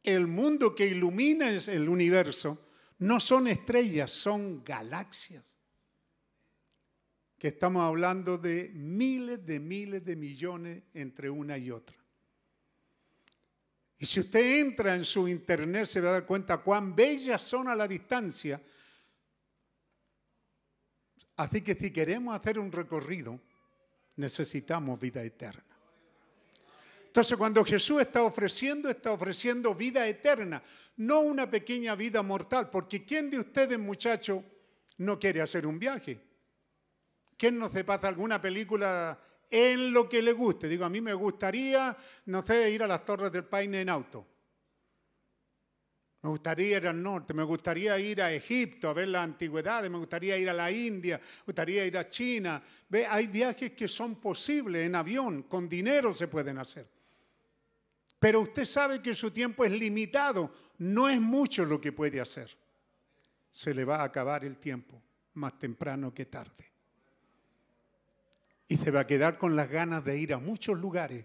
el mundo que ilumina el universo no son estrellas, son galaxias. Que estamos hablando de miles de miles de millones entre una y otra. Y si usted entra en su internet se va a dar cuenta cuán bellas son a la distancia. Así que si queremos hacer un recorrido, necesitamos vida eterna. Entonces cuando Jesús está ofreciendo, está ofreciendo vida eterna, no una pequeña vida mortal, porque ¿quién de ustedes, muchachos, no quiere hacer un viaje? ¿Quién no se pasa alguna película en lo que le guste? Digo, a mí me gustaría, no sé, ir a las Torres del Paine en auto. Me gustaría ir al norte, me gustaría ir a Egipto a ver las antigüedades, me gustaría ir a la India, me gustaría ir a China. Ve, hay viajes que son posibles en avión, con dinero se pueden hacer. Pero usted sabe que su tiempo es limitado, no es mucho lo que puede hacer. Se le va a acabar el tiempo, más temprano que tarde. Y se va a quedar con las ganas de ir a muchos lugares,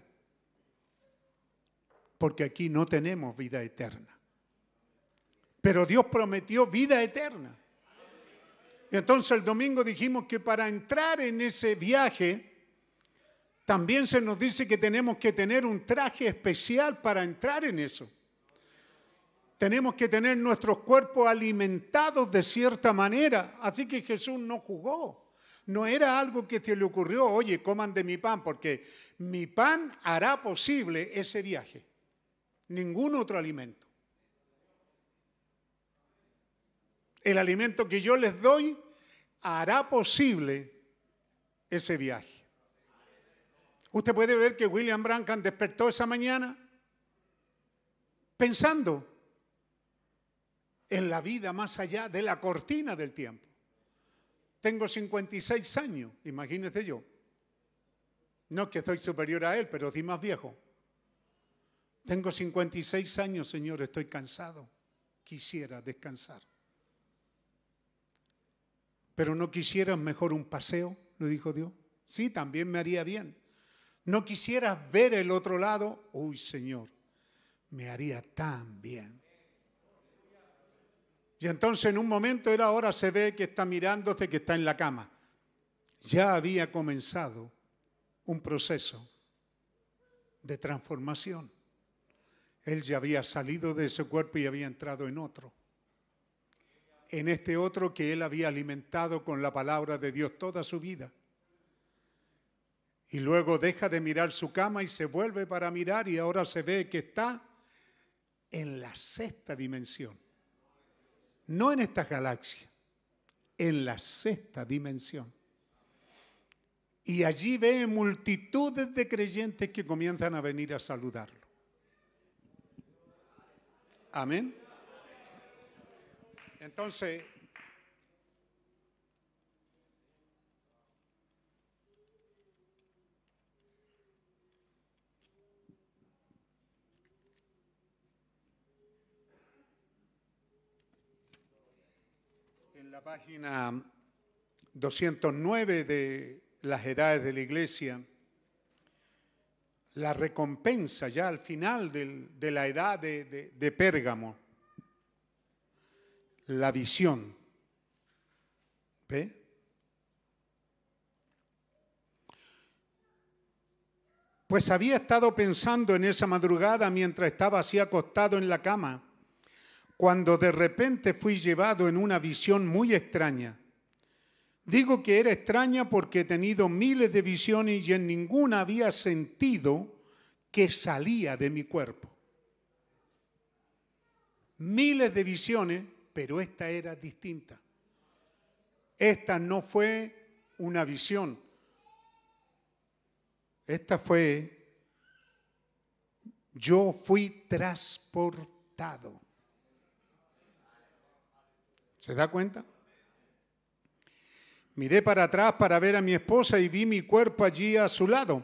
porque aquí no tenemos vida eterna. Pero Dios prometió vida eterna. Entonces el domingo dijimos que para entrar en ese viaje, también se nos dice que tenemos que tener un traje especial para entrar en eso. Tenemos que tener nuestros cuerpos alimentados de cierta manera. Así que Jesús no jugó. No era algo que se le ocurrió, oye, coman de mi pan, porque mi pan hará posible ese viaje. Ningún otro alimento. El alimento que yo les doy hará posible ese viaje. Usted puede ver que William Brancan despertó esa mañana pensando en la vida más allá de la cortina del tiempo. Tengo 56 años, imagínese yo. No que estoy superior a él, pero sí más viejo. Tengo 56 años, Señor, estoy cansado. Quisiera descansar. Pero no quisieras mejor un paseo, le dijo Dios. Sí, también me haría bien no quisieras ver el otro lado, uy Señor, me haría tan bien. Y entonces en un momento él ahora se ve que está mirándose, que está en la cama. Ya había comenzado un proceso de transformación. Él ya había salido de ese cuerpo y había entrado en otro. En este otro que él había alimentado con la palabra de Dios toda su vida. Y luego deja de mirar su cama y se vuelve para mirar y ahora se ve que está en la sexta dimensión. No en esta galaxia, en la sexta dimensión. Y allí ve multitudes de creyentes que comienzan a venir a saludarlo. Amén. Entonces, la página 209 de las edades de la iglesia, la recompensa ya al final de la edad de, de Pérgamo, la visión. ¿Ve? Pues había estado pensando en esa madrugada mientras estaba así acostado en la cama cuando de repente fui llevado en una visión muy extraña. Digo que era extraña porque he tenido miles de visiones y en ninguna había sentido que salía de mi cuerpo. Miles de visiones, pero esta era distinta. Esta no fue una visión. Esta fue, yo fui transportado ¿Se da cuenta? Miré para atrás para ver a mi esposa y vi mi cuerpo allí a su lado.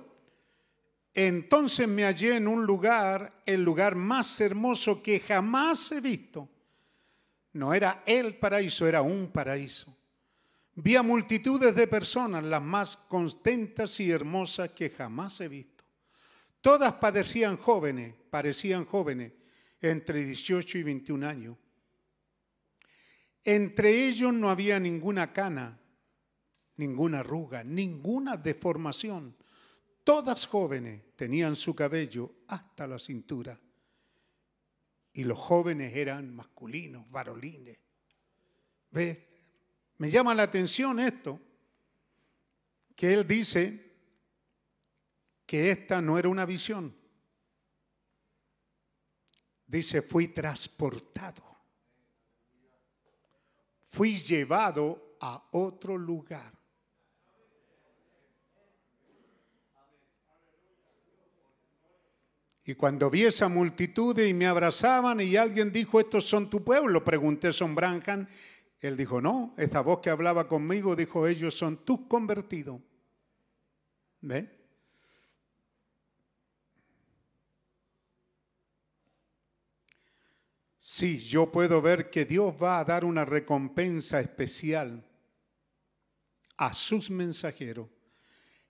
Entonces me hallé en un lugar, el lugar más hermoso que jamás he visto. No era el paraíso, era un paraíso. Vi multitudes de personas, las más contentas y hermosas que jamás he visto. Todas parecían jóvenes, parecían jóvenes, entre 18 y 21 años. Entre ellos no había ninguna cana, ninguna arruga, ninguna deformación. Todas jóvenes tenían su cabello hasta la cintura. Y los jóvenes eran masculinos, varolines. ¿Ve? Me llama la atención esto, que él dice que esta no era una visión. Dice, fui transportado. Fui llevado a otro lugar. Y cuando vi esa multitud y me abrazaban y alguien dijo, estos son tu pueblo, pregunté Son Branham. Él dijo, no, esta voz que hablaba conmigo dijo, ellos son tus convertidos. ¿Ve? Sí, yo puedo ver que Dios va a dar una recompensa especial a sus mensajeros,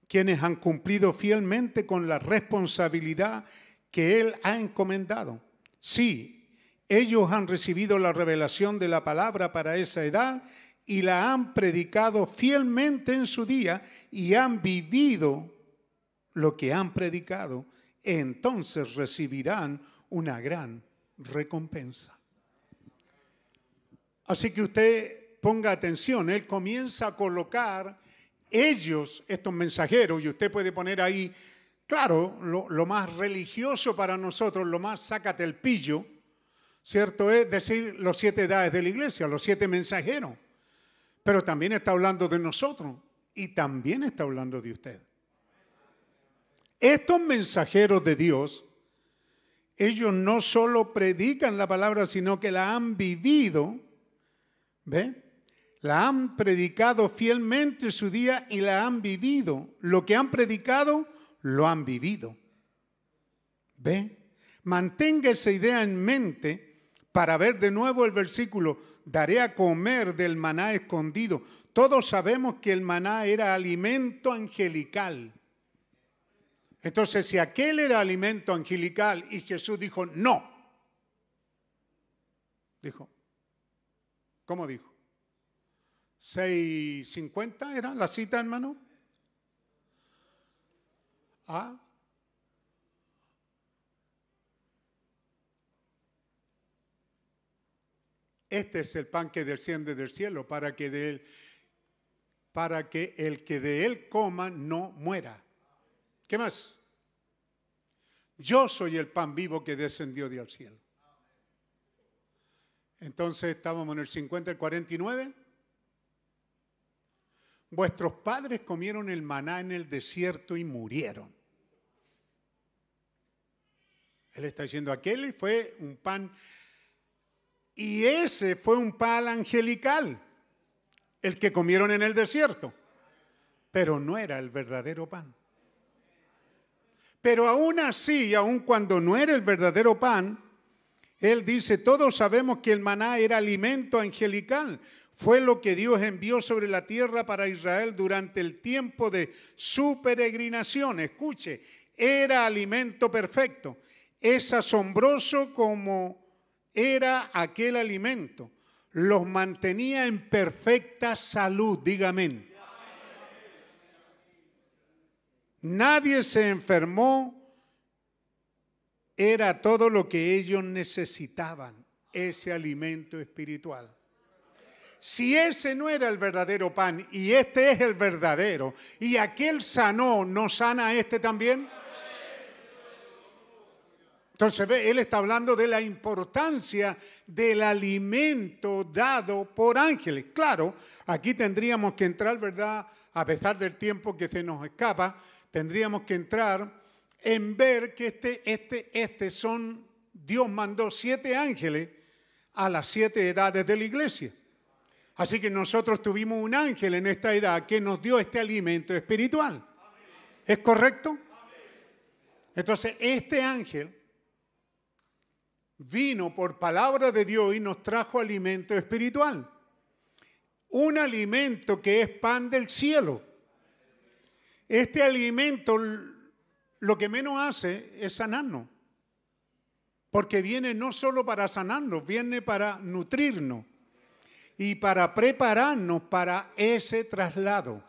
quienes han cumplido fielmente con la responsabilidad que Él ha encomendado. Sí, ellos han recibido la revelación de la palabra para esa edad y la han predicado fielmente en su día y han vivido lo que han predicado, entonces recibirán una gran recompensa. Así que usted ponga atención, Él comienza a colocar ellos, estos mensajeros, y usted puede poner ahí Claro, lo, más religioso para nosotros, lo más sácate el pillo, ¿cierto? Es decir los siete edades de la iglesia, los siete mensajeros. Pero también está hablando de nosotros y también está hablando de usted. Estos mensajeros de Dios, ellos no solo predican la palabra, sino que la han vivido, ¿ve? La han predicado fielmente su día y la han vivido. Lo que han predicado lo han vivido. ¿Ve? Mantenga esa idea en mente para ver de nuevo el versículo, daré a comer del maná escondido. Todos sabemos que el maná era alimento angelical. Entonces, si aquel era alimento angelical y Jesús dijo, no, dijo, ¿cómo dijo? ¿6.50 era la cita, hermano? ¿Ah? Este es el pan que desciende del cielo para que, de él, para que el que de él coma no muera. ¿Qué más? Yo soy el pan vivo que descendió del cielo. Entonces estábamos en el 50 y 49. Vuestros padres comieron el maná en el desierto y murieron. Él está diciendo, aquel fue un pan, y ese fue un pan angelical, el que comieron en el desierto, pero no era el verdadero pan. Pero aún así, aun cuando no era el verdadero pan, él dice, todos sabemos que el maná era alimento angelical. Fue lo que Dios envió sobre la tierra para Israel durante el tiempo de su peregrinación. Escuche, era alimento perfecto es asombroso como era aquel alimento. Los mantenía en perfecta salud, dígame. Nadie se enfermó, era todo lo que ellos necesitaban, ese alimento espiritual. Si ese no era el verdadero pan y este es el verdadero, y aquel sanó, ¿no sana este también? Entonces, él está hablando de la importancia del alimento dado por ángeles. Claro, aquí tendríamos que entrar, ¿verdad? A pesar del tiempo que se nos escapa, tendríamos que entrar en ver que este, este, este son, Dios mandó siete ángeles a las siete edades de la iglesia. Así que nosotros tuvimos un ángel en esta edad que nos dio este alimento espiritual. ¿Es correcto? Entonces, este ángel vino por palabra de Dios y nos trajo alimento espiritual. Un alimento que es pan del cielo. Este alimento lo que menos hace es sanarnos. Porque viene no solo para sanarnos, viene para nutrirnos y para prepararnos para ese traslado.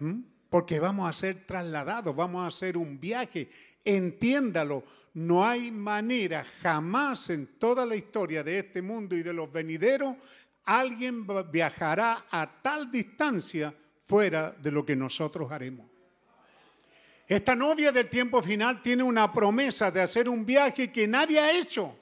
¿Mm? Porque vamos a ser trasladados, vamos a hacer un viaje. Entiéndalo, no hay manera jamás en toda la historia de este mundo y de los venideros, alguien viajará a tal distancia fuera de lo que nosotros haremos. Esta novia del tiempo final tiene una promesa de hacer un viaje que nadie ha hecho.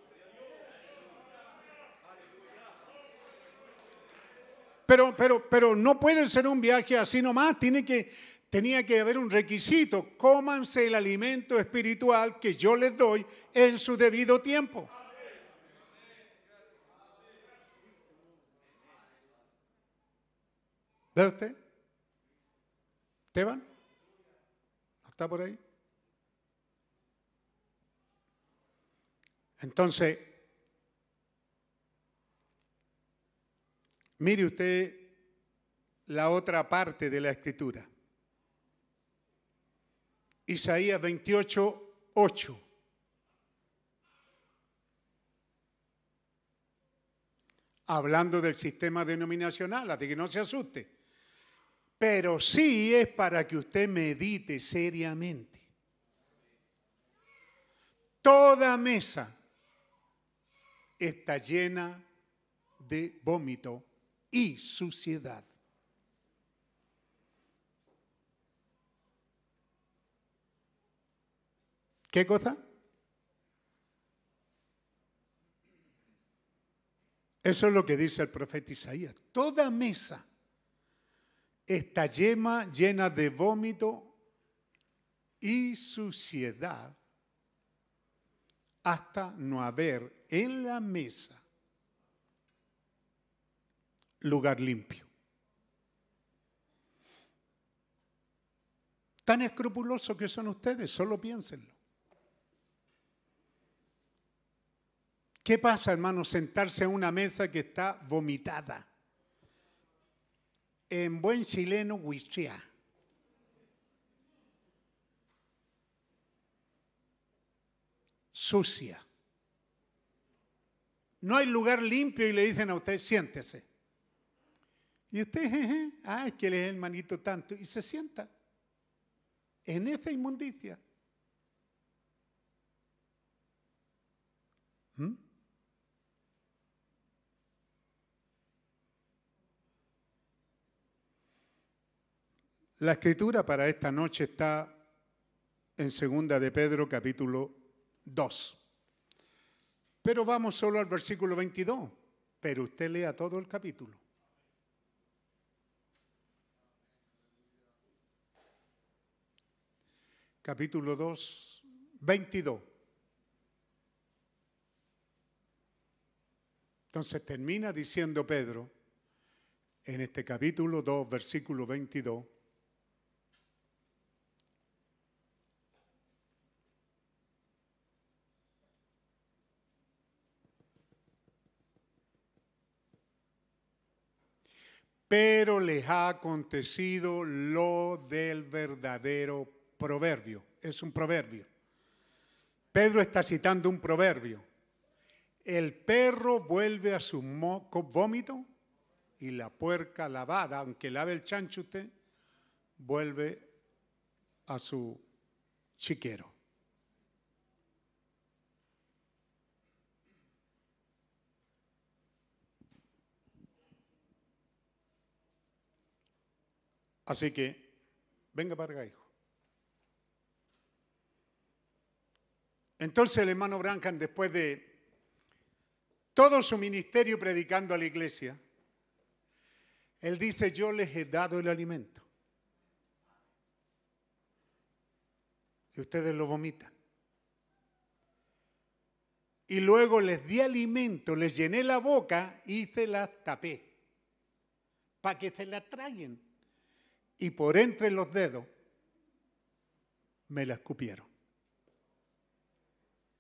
Pero, pero, pero no puede ser un viaje así nomás, tiene que, tenía que haber un requisito. Cómanse el alimento espiritual que yo les doy en su debido tiempo. ¿Ve usted? ¿Esteban? ¿Está por ahí? Entonces, mire usted la otra parte de la escritura. Isaías 28, 8. Hablando del sistema denominacional, así que no se asuste pero sí es para que usted medite seriamente. Toda mesa está llena de vómito y suciedad. ¿Qué cosa? Eso es lo que dice el profeta Isaías. Toda mesa esta yema llena de vómito y suciedad hasta no haber en la mesa lugar limpio. Tan escrupulosos que son ustedes, solo piénsenlo. ¿Qué pasa, hermano, sentarse a una mesa que está vomitada? en buen chileno, huichea. Sucia. No hay lugar limpio y le dicen a usted, siéntese. Y usted, (laughs) jeje, ah, es que él es el manito tanto, y se sienta en esa inmundicia. La escritura para esta noche está en segunda de Pedro capítulo 2. Pero vamos solo al versículo 22, pero usted lea todo el capítulo. Capítulo 2, 22. Entonces termina diciendo Pedro en este capítulo 2, versículo 22. Pero les ha acontecido lo del verdadero proverbio. Es un proverbio. Pedro está citando un proverbio. El perro vuelve a su vómito y la puerca lavada, aunque lave el chancho usted, vuelve a su chiquero. Así que, venga para acá, hijo. Entonces el hermano Branham, después de todo su ministerio predicando a la iglesia, él dice, yo les he dado el alimento. Y ustedes lo vomitan. Y luego les di alimento, les llené la boca y se las tapé para que se la traguen. Y por entre los dedos me la escupieron.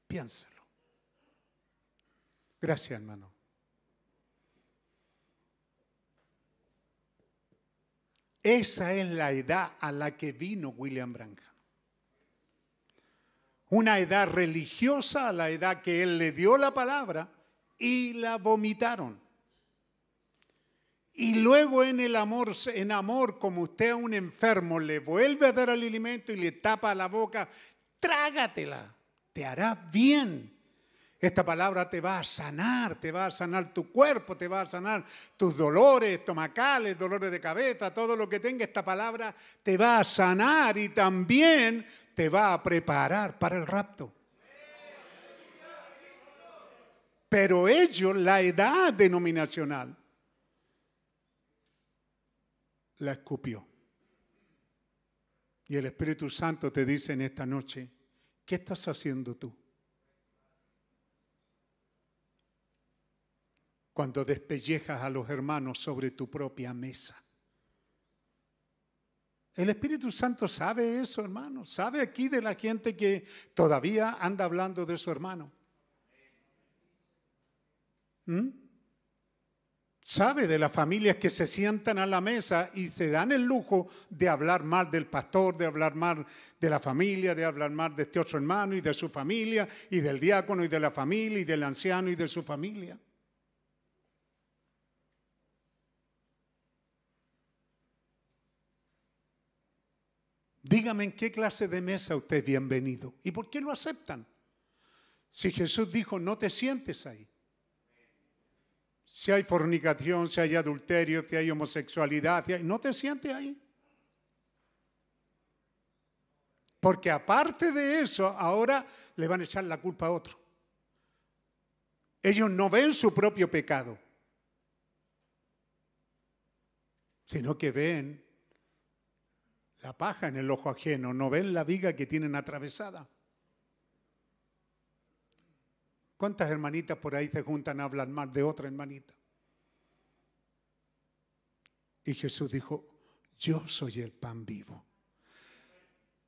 Piénsalo. Gracias, hermano. Esa es la edad a la que vino William Branham. Una edad religiosa a la edad que él le dio la palabra y la vomitaron. Y luego en el amor, en amor, como usted a un enfermo le vuelve a dar el alimento y le tapa la boca, trágatela, te hará bien. Esta palabra te va a sanar, te va a sanar tu cuerpo, te va a sanar tus dolores estomacales, dolores de cabeza, todo lo que tenga esta palabra te va a sanar y también te va a preparar para el rapto. Pero ellos, la edad denominacional, la escupió. Y el Espíritu Santo te dice en esta noche, ¿qué estás haciendo tú? cuando despellejas a los hermanos sobre tu propia mesa. El Espíritu Santo sabe eso, hermano. Sabe aquí de la gente que todavía anda hablando de su hermano. ¿Mm? Sabe de las familias que se sientan a la mesa y se dan el lujo de hablar mal del pastor, de hablar mal de la familia, de hablar mal de este otro hermano y de su familia, y del diácono y de la familia, y del anciano y de su familia. Dígame en qué clase de mesa usted es bienvenido y por qué lo aceptan. Si Jesús dijo, no te sientes ahí. Si hay fornicación, si hay adulterio, si hay homosexualidad, no te sientes ahí. Porque aparte de eso, ahora le van a echar la culpa a otro. Ellos no ven su propio pecado, sino que ven la paja en el ojo ajeno, no ven la viga que tienen atravesada. ¿Cuántas hermanitas por ahí se juntan a hablar más de otra hermanita? Y Jesús dijo, yo soy el pan vivo.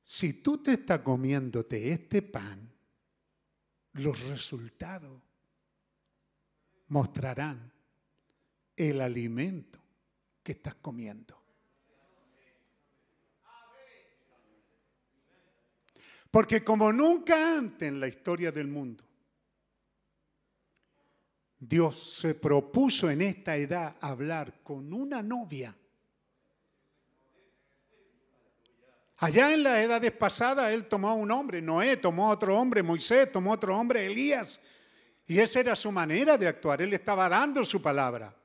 Si tú te estás comiéndote este pan, los resultados mostrarán el alimento que estás comiendo. Porque como nunca antes en la historia del mundo, Dios se propuso en esta edad hablar con una novia. Allá en la edad pasada él tomó a un hombre, Noé tomó otro hombre, Moisés tomó otro hombre, Elías. Y esa era su manera de actuar. Él estaba dando su palabra.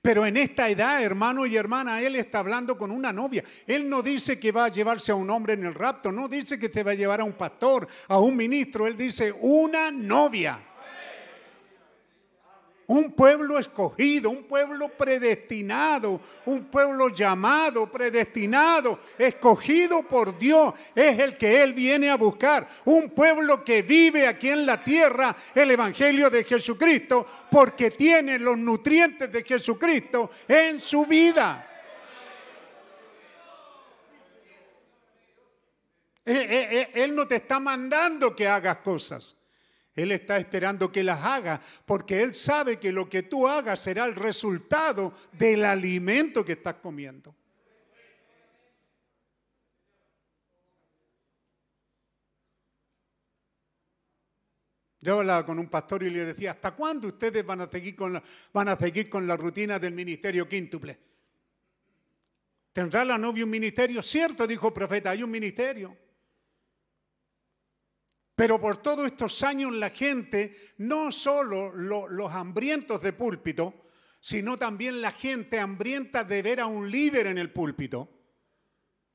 Pero en esta edad, hermano y hermana, él está hablando con una novia. Él no dice que va a llevarse a un hombre en el rapto, no dice que te va a llevar a un pastor, a un ministro. Él dice una novia. Un pueblo escogido, un pueblo predestinado, un pueblo llamado, predestinado, escogido por Dios, es el que Él viene a buscar. Un pueblo que vive aquí en la tierra el Evangelio de Jesucristo porque tiene los nutrientes de Jesucristo en su vida. Eh, eh, eh, él no te está mandando que hagas cosas. Él está esperando que las haga porque Él sabe que lo que tú hagas será el resultado del alimento que estás comiendo. Yo hablaba con un pastor y le decía, ¿hasta cuándo ustedes van a seguir con la, van a seguir con la rutina del ministerio quíntuple? ¿Tendrá la novia un ministerio? Cierto, dijo el profeta, hay un ministerio. Pero por todos estos años la gente, no solo los hambrientos de púlpito, sino también la gente hambrienta de ver a un líder en el púlpito,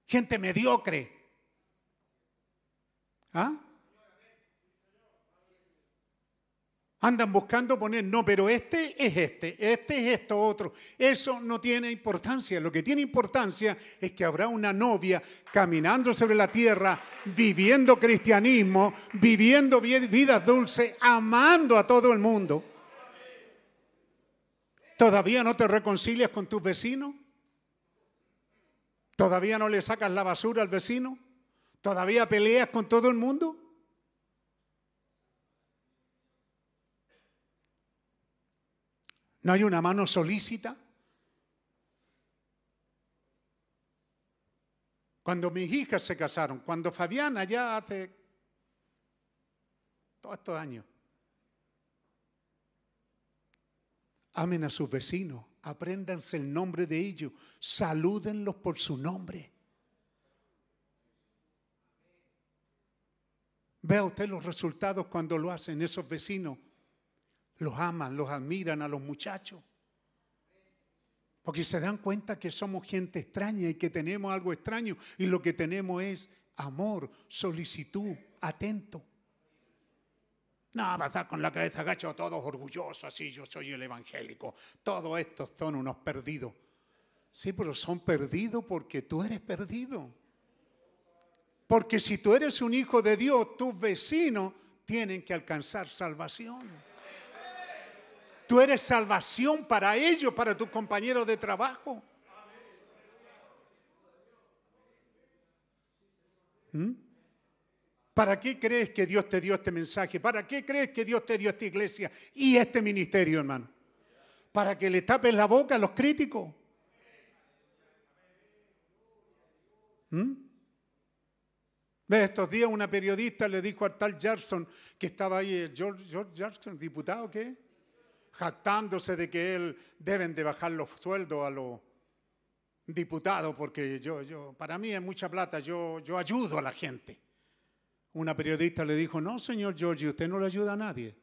gente mediocre. ¿Ah? Andan buscando poner, no, pero este es este, este es esto otro. Eso no tiene importancia. Lo que tiene importancia es que habrá una novia caminando sobre la tierra, viviendo cristianismo, viviendo vidas dulces, amando a todo el mundo. ¿Todavía no te reconcilias con tus vecinos? ¿Todavía no le sacas la basura al vecino? ¿Todavía peleas con todo el mundo? ¿No hay una mano solícita? Cuando mis hijas se casaron, cuando Fabiana ya hace todos estos años, amen a sus vecinos, apréndanse el nombre de ellos, salúdenlos por su nombre. Vea usted los resultados cuando lo hacen esos vecinos los aman, los admiran a los muchachos. Porque se dan cuenta que somos gente extraña y que tenemos algo extraño y lo que tenemos es amor, solicitud, atento. No, estar con la cabeza agacha, todos orgullosos, así yo soy el evangélico. Todos estos son unos perdidos. Sí, pero son perdidos porque tú eres perdido. Porque si tú eres un hijo de Dios, tus vecinos tienen que alcanzar salvación. Tú eres salvación para ellos, para tus compañeros de trabajo. ¿Mm? ¿Para qué crees que Dios te dio este mensaje? ¿Para qué crees que Dios te dio esta iglesia y este ministerio, hermano? Para que le tapes la boca a los críticos. ¿Mm? ¿Ves? Estos días una periodista le dijo a tal Jackson que estaba ahí, George, George diputado, ¿qué? Jactándose de que él deben de bajar los sueldos a los diputados, porque yo, yo, para mí es mucha plata, yo, yo ayudo a la gente. Una periodista le dijo, no, señor Giorgi, usted no le ayuda a nadie.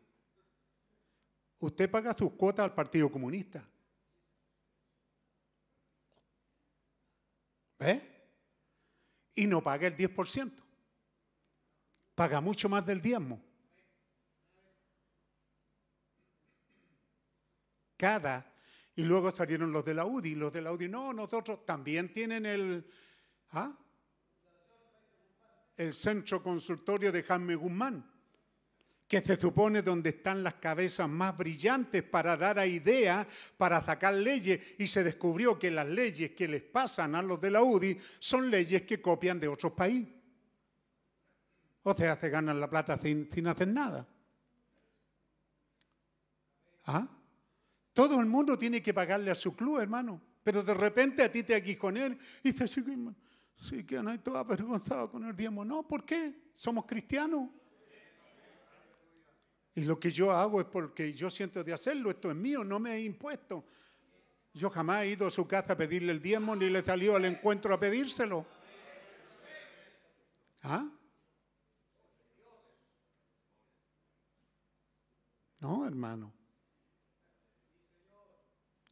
Usted paga sus cuotas al Partido Comunista. ¿Ve? Y no paga el 10%. Paga mucho más del diezmo. Y luego salieron los de la UDI. Los de la UDI, no, nosotros también tienen el, ¿ah? el centro consultorio de Jaime Guzmán, que se supone donde están las cabezas más brillantes para dar a idea, para sacar leyes, y se descubrió que las leyes que les pasan a los de la UDI son leyes que copian de otros países. O sea, se ganan la plata sin, sin hacer nada. ¿Ah? Todo el mundo tiene que pagarle a su club, hermano. Pero de repente a ti te aguijonean y dices, sí, que no todo avergonzado con el diezmo. No, ¿por qué? Somos cristianos. Y lo que yo hago es porque yo siento de hacerlo, esto es mío, no me he impuesto. Yo jamás he ido a su casa a pedirle el diezmo ni le he salido al encuentro a pedírselo. ¿Ah? No, hermano.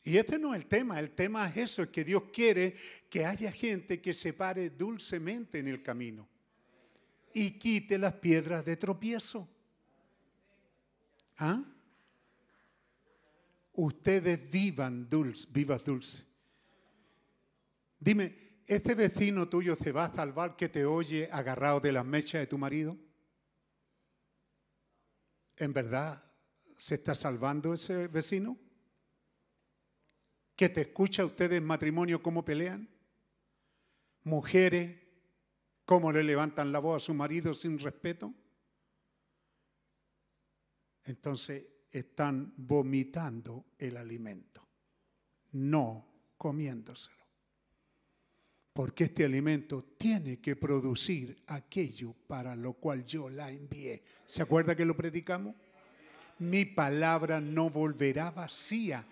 Y este no es el tema, el tema es eso, es que Dios quiere que haya gente que se pare dulcemente en el camino y quite las piedras de tropiezo. ¿Ah? Ustedes vivan dulce, vivas dulce. Dime, ¿este vecino tuyo se va a salvar que te oye agarrado de las mechas de tu marido? ¿En verdad se está salvando ese vecino? Que te escucha a ustedes en matrimonio cómo pelean? Mujeres, cómo le levantan la voz a su marido sin respeto. Entonces están vomitando el alimento, no comiéndoselo. Porque este alimento tiene que producir aquello para lo cual yo la envié. ¿Se acuerda que lo predicamos? Mi palabra no volverá vacía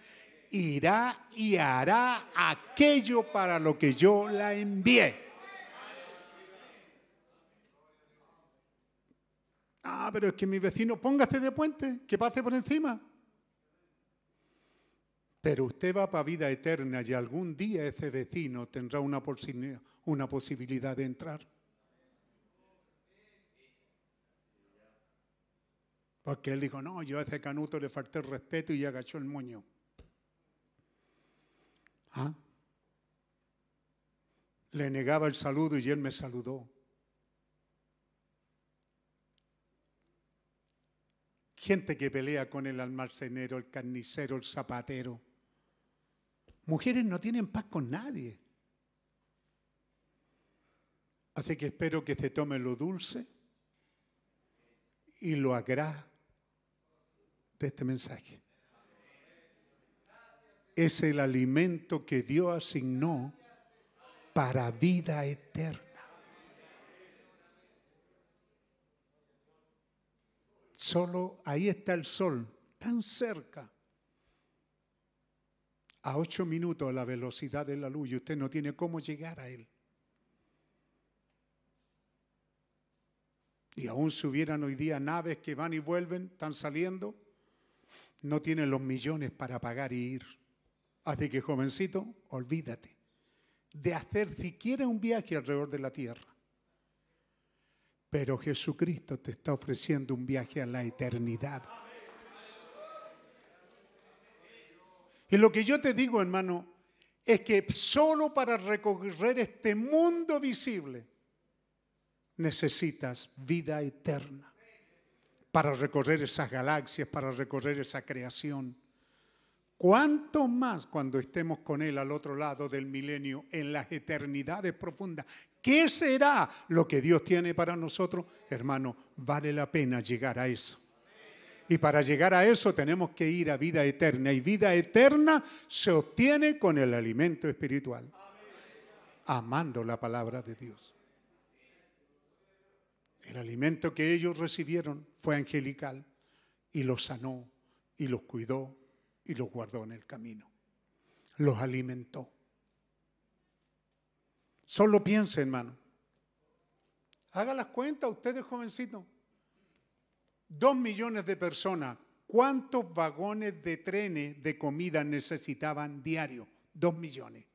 irá y hará aquello para lo que yo la envié. Ah, pero es que mi vecino póngase de puente, que pase por encima. Pero usted va para vida eterna y algún día ese vecino tendrá una, posibilidad de entrar. Porque él dijo, no, yo a ese canuto le falté el respeto y agachó el moño. ¿Ah? Le negaba el saludo y él me saludó. Gente que pelea con el almacenero, el carnicero, el zapatero. Mujeres no tienen paz con nadie. Así que espero que se tome lo dulce y lo agrá de este mensaje. Es el alimento que Dios asignó para vida eterna. Solo ahí está el sol, tan cerca. A ocho minutos la velocidad de la luz y usted no tiene cómo llegar a él. Y aún si hubieran hoy día naves que van y vuelven, están saliendo, no tienen los millones para pagar y ir. Así que jovencito, olvídate de hacer siquiera un viaje alrededor de la tierra. Pero Jesucristo te está ofreciendo un viaje a la eternidad. Y lo que yo te digo, hermano, es que solo para recorrer este mundo visible necesitas vida eterna. Para recorrer esas galaxias, para recorrer esa creación. ¿Cuánto más cuando estemos con Él al otro lado del milenio, en las eternidades profundas? ¿Qué será lo que Dios tiene para nosotros? Hermano, vale la pena llegar a eso. Y para llegar a eso tenemos que ir a vida eterna. Y vida eterna se obtiene con el alimento espiritual. Amando la palabra de Dios. El alimento que ellos recibieron fue angelical y los sanó y los cuidó y los guardó en el camino. Los alimentó. Solo piense, hermano. Haga las cuentas, ustedes jovencitos. Dos millones de personas. ¿Cuántos vagones de trenes de comida necesitaban diario? Dos millones.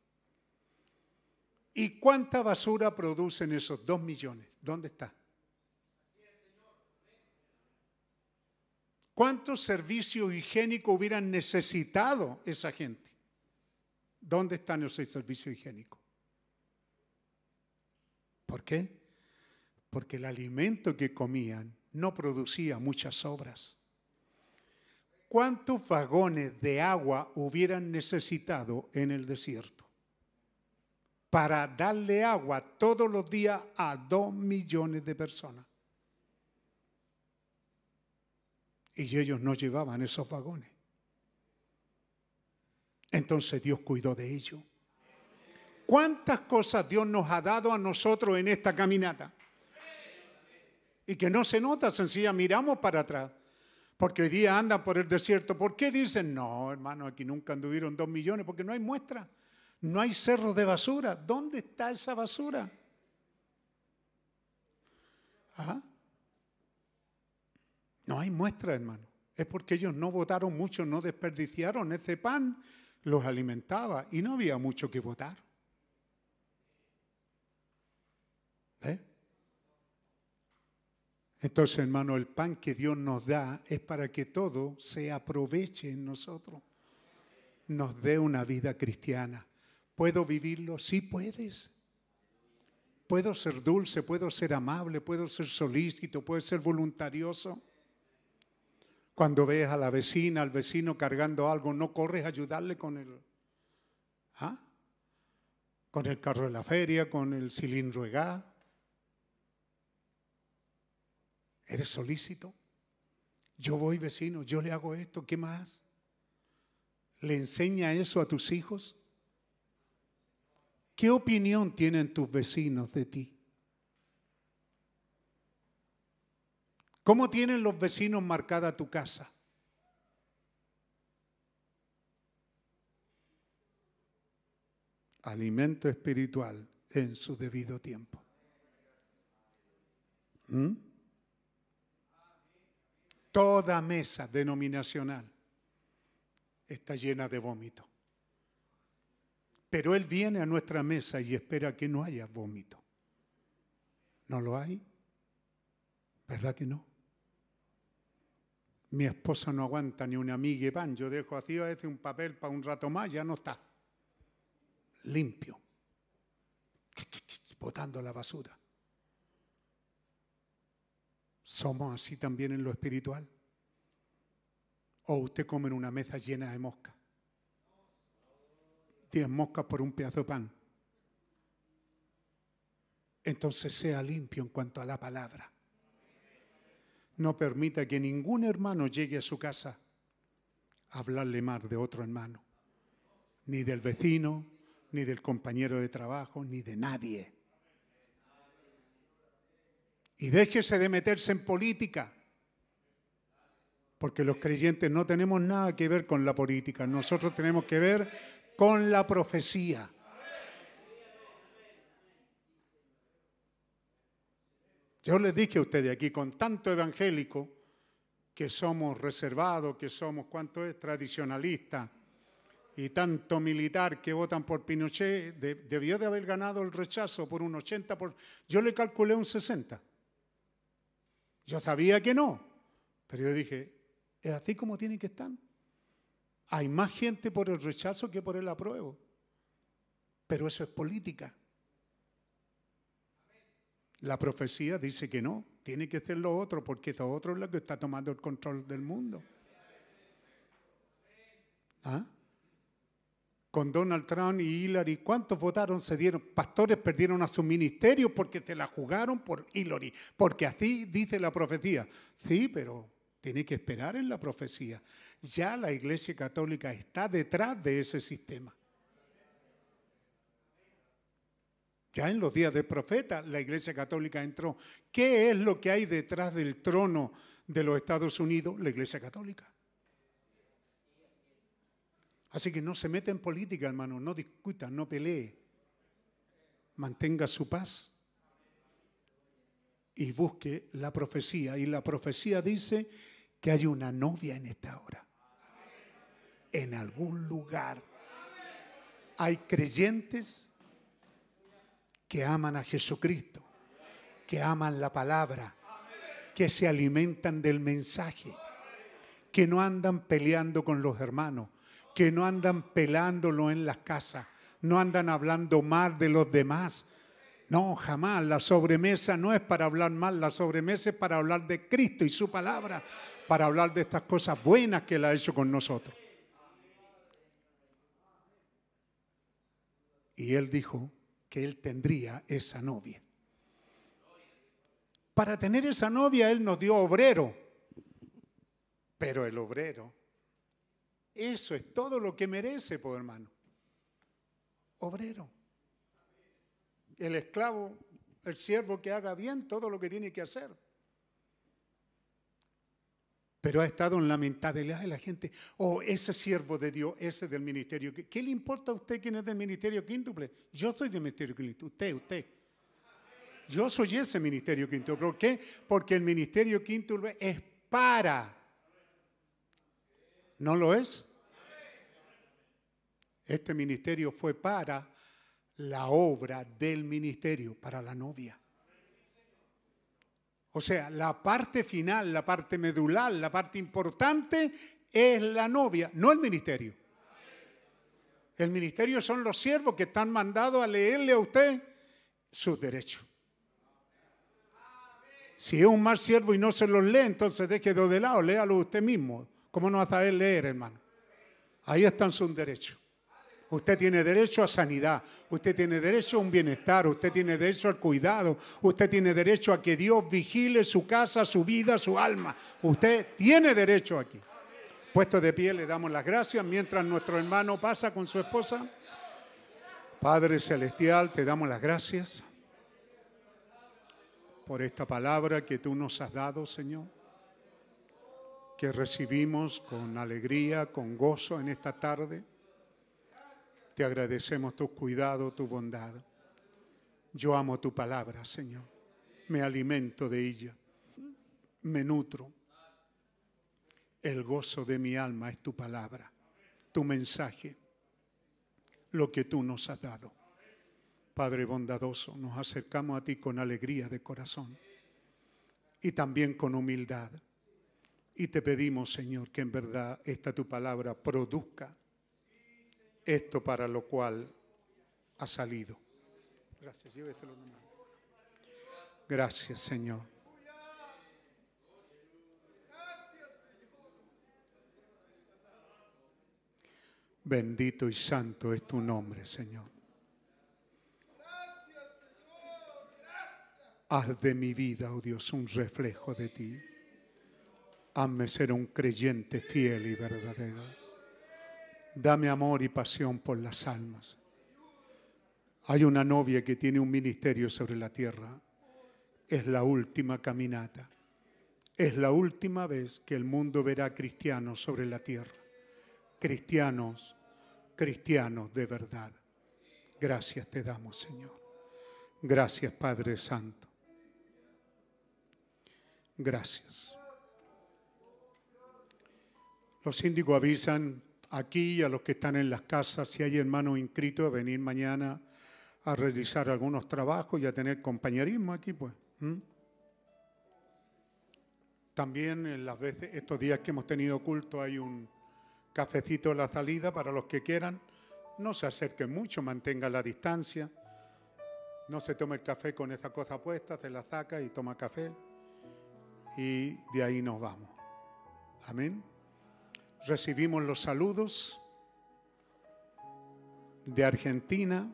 ¿Y cuánta basura producen esos dos millones? ¿Dónde está? ¿Cuántos servicios higiénicos hubieran necesitado esa gente? ¿Dónde están esos servicios higiénicos? ¿Por qué? Porque el alimento que comían no producía muchas obras. ¿Cuántos vagones de agua hubieran necesitado en el desierto para darle agua todos los días a dos millones de personas? Y ellos no llevaban esos vagones. Entonces Dios cuidó de ellos. ¿Cuántas cosas Dios nos ha dado a nosotros en esta caminata? Y que no se nota, sencilla, miramos para atrás. Porque hoy día andan por el desierto. ¿Por qué dicen? No, hermano, aquí nunca anduvieron dos millones, porque no hay muestra. No hay cerros de basura. ¿Dónde está esa basura? ¿Ah? No hay muestra, hermano. Es porque ellos no votaron mucho, no desperdiciaron. Ese pan los alimentaba y no había mucho que votar. ¿Ves? Entonces, hermano, el pan que Dios nos da es para que todo se aproveche en nosotros. Nos dé una vida cristiana. ¿Puedo vivirlo? Sí puedes. Puedo ser dulce, puedo ser amable, puedo ser solícito, puedo ser voluntarioso. Cuando ves a la vecina, al vecino cargando algo, no corres a ayudarle con el, ¿ah? con el carro de la feria, con el cilindro de gas. ¿Eres solícito? Yo voy vecino, yo le hago esto, ¿qué más? ¿Le enseña eso a tus hijos? ¿Qué opinión tienen tus vecinos de ti? ¿Cómo tienen los vecinos marcada tu casa? Alimento espiritual en su debido tiempo. ¿Mm? Toda mesa denominacional está llena de vómito. Pero Él viene a nuestra mesa y espera que no haya vómito. ¿No lo hay? ¿Verdad que no? Mi esposa no aguanta ni una miga de pan. Yo dejo así a veces un papel para un rato más, ya no está. Limpio. Botando la basura. ¿Somos así también en lo espiritual? ¿O usted come en una mesa llena de moscas? Diez moscas por un pedazo de pan. Entonces sea limpio en cuanto a la palabra. No permita que ningún hermano llegue a su casa a hablarle mal de otro hermano. Ni del vecino, ni del compañero de trabajo, ni de nadie. Y déjese de meterse en política. Porque los creyentes no tenemos nada que ver con la política. Nosotros tenemos que ver con la profecía. Yo les dije a ustedes aquí, con tanto evangélico, que somos reservados, que somos, ¿cuánto es? Tradicionalistas, y tanto militar que votan por Pinochet, debió de haber ganado el rechazo por un 80%, por, yo le calculé un 60%. Yo sabía que no, pero yo dije, es así como tienen que estar. Hay más gente por el rechazo que por el apruebo, pero eso es política. La profecía dice que no, tiene que ser lo otro, porque lo otro es lo que está tomando el control del mundo. ¿Ah? Con Donald Trump y Hillary, ¿cuántos votaron? Se dieron, pastores perdieron a su ministerio porque se la jugaron por Hillary, porque así dice la profecía. Sí, pero tiene que esperar en la profecía. Ya la Iglesia Católica está detrás de ese sistema. Ya en los días del profeta la Iglesia Católica entró. ¿Qué es lo que hay detrás del trono de los Estados Unidos? La Iglesia Católica. Así que no se meta en política, hermano, no discuta, no pelee. Mantenga su paz y busque la profecía. Y la profecía dice que hay una novia en esta hora. En algún lugar. Hay creyentes que aman a Jesucristo, que aman la palabra, que se alimentan del mensaje, que no andan peleando con los hermanos, que no andan pelándolo en las casas, no andan hablando mal de los demás. No, jamás. La sobremesa no es para hablar mal, la sobremesa es para hablar de Cristo y su palabra, para hablar de estas cosas buenas que Él ha hecho con nosotros. Y Él dijo, que él tendría esa novia. Para tener esa novia él nos dio obrero, pero el obrero, eso es todo lo que merece, por hermano. Obrero. El esclavo, el siervo que haga bien todo lo que tiene que hacer. Pero ha estado en la mentalidad de la gente, oh, ese siervo de Dios, ese del ministerio. ¿Qué le importa a usted quién es del ministerio quíntuple? Yo soy del ministerio quíntuple, usted, usted. Yo soy ese ministerio quíntuple. ¿Por qué? Porque el ministerio quíntuple es para. ¿No lo es? Este ministerio fue para la obra del ministerio, para la novia. O sea, la parte final, la parte medular, la parte importante es la novia, no el ministerio. El ministerio son los siervos que están mandados a leerle a usted sus derechos. Si es un mal siervo y no se los lee, entonces déjelo de lado, léalo usted mismo. ¿Cómo no va a saber leer, hermano? Ahí están sus derechos. Usted tiene derecho a sanidad, usted tiene derecho a un bienestar, usted tiene derecho al cuidado, usted tiene derecho a que Dios vigile su casa, su vida, su alma. Usted tiene derecho aquí. Puesto de pie, le damos las gracias mientras nuestro hermano pasa con su esposa. Padre Celestial, te damos las gracias por esta palabra que tú nos has dado, Señor, que recibimos con alegría, con gozo en esta tarde. Te agradecemos tu cuidado, tu bondad. Yo amo tu palabra, Señor. Me alimento de ella. Me nutro. El gozo de mi alma es tu palabra, tu mensaje, lo que tú nos has dado. Padre bondadoso, nos acercamos a ti con alegría de corazón y también con humildad. Y te pedimos, Señor, que en verdad esta tu palabra produzca esto para lo cual ha salido. Gracias, lléveselo nomás. Gracias, Señor. Bendito y santo es tu nombre, Señor. Haz de mi vida, oh Dios, un reflejo de ti. Hazme ser un creyente fiel y verdadero. Dame amor y pasión por las almas. Hay una novia que tiene un ministerio sobre la tierra. Es la última caminata. Es la última vez que el mundo verá cristianos sobre la tierra. Cristianos, cristianos de verdad. Gracias te damos, Señor. Gracias, Padre Santo. Gracias. Los síndicos avisan aquí a los que están en las casas si hay hermanos inscritos a venir mañana a realizar algunos trabajos y a tener compañerismo aquí, pues. También en las veces, estos días que hemos tenido culto hay un cafecito a la salida para los que quieran. No se acerquen mucho, mantenga la distancia. No se tome el café con esa cosa puesta, se la saca y toma café. Y de ahí nos vamos. Amén. Recibimos los saludos de Argentina.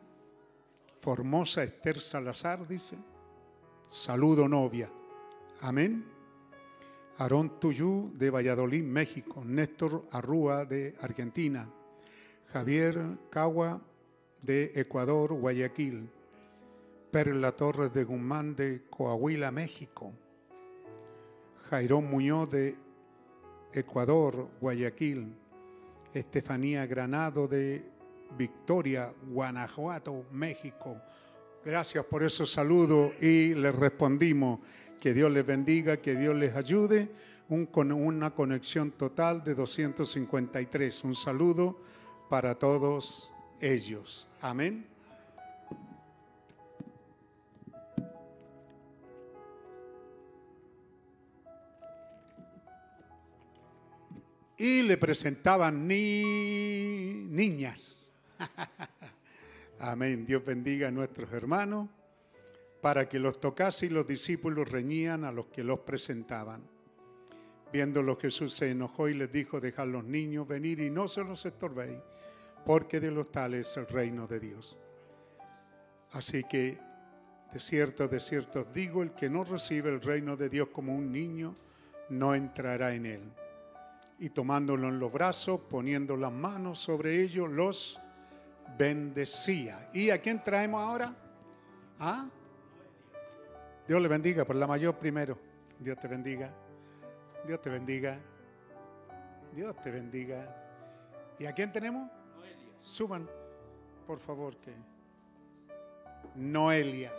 Formosa Esther Salazar dice. Saludo novia. Amén. Aarón Tuyú de Valladolid, México. Néstor Arrúa de Argentina. Javier Cagua de Ecuador, Guayaquil. Perla Torres de Guzmán de Coahuila, México. Jairón Muñoz de Ecuador, Guayaquil. Estefanía Granado de Victoria, Guanajuato, México. Gracias por esos saludos y les respondimos que Dios les bendiga, que Dios les ayude. Un, con una conexión total de 253. Un saludo para todos ellos. Amén. Y le presentaban ni niñas. (laughs) Amén. Dios bendiga a nuestros hermanos para que los tocase y los discípulos reñían a los que los presentaban. Viéndolo Jesús se enojó y les dijo, dejad los niños venir y no se los estorbéis, porque de los tales es el reino de Dios. Así que, de cierto, de cierto digo, el que no recibe el reino de Dios como un niño, no entrará en él. Y tomándolo en los brazos, poniendo las manos sobre ellos, los bendecía. ¿Y a quién traemos ahora? ¿Ah? Dios le bendiga por la mayor primero. Dios te bendiga. Dios te bendiga. Dios te bendiga. ¿Y a quién tenemos? Noelia. Suban, por favor, que. Noelia.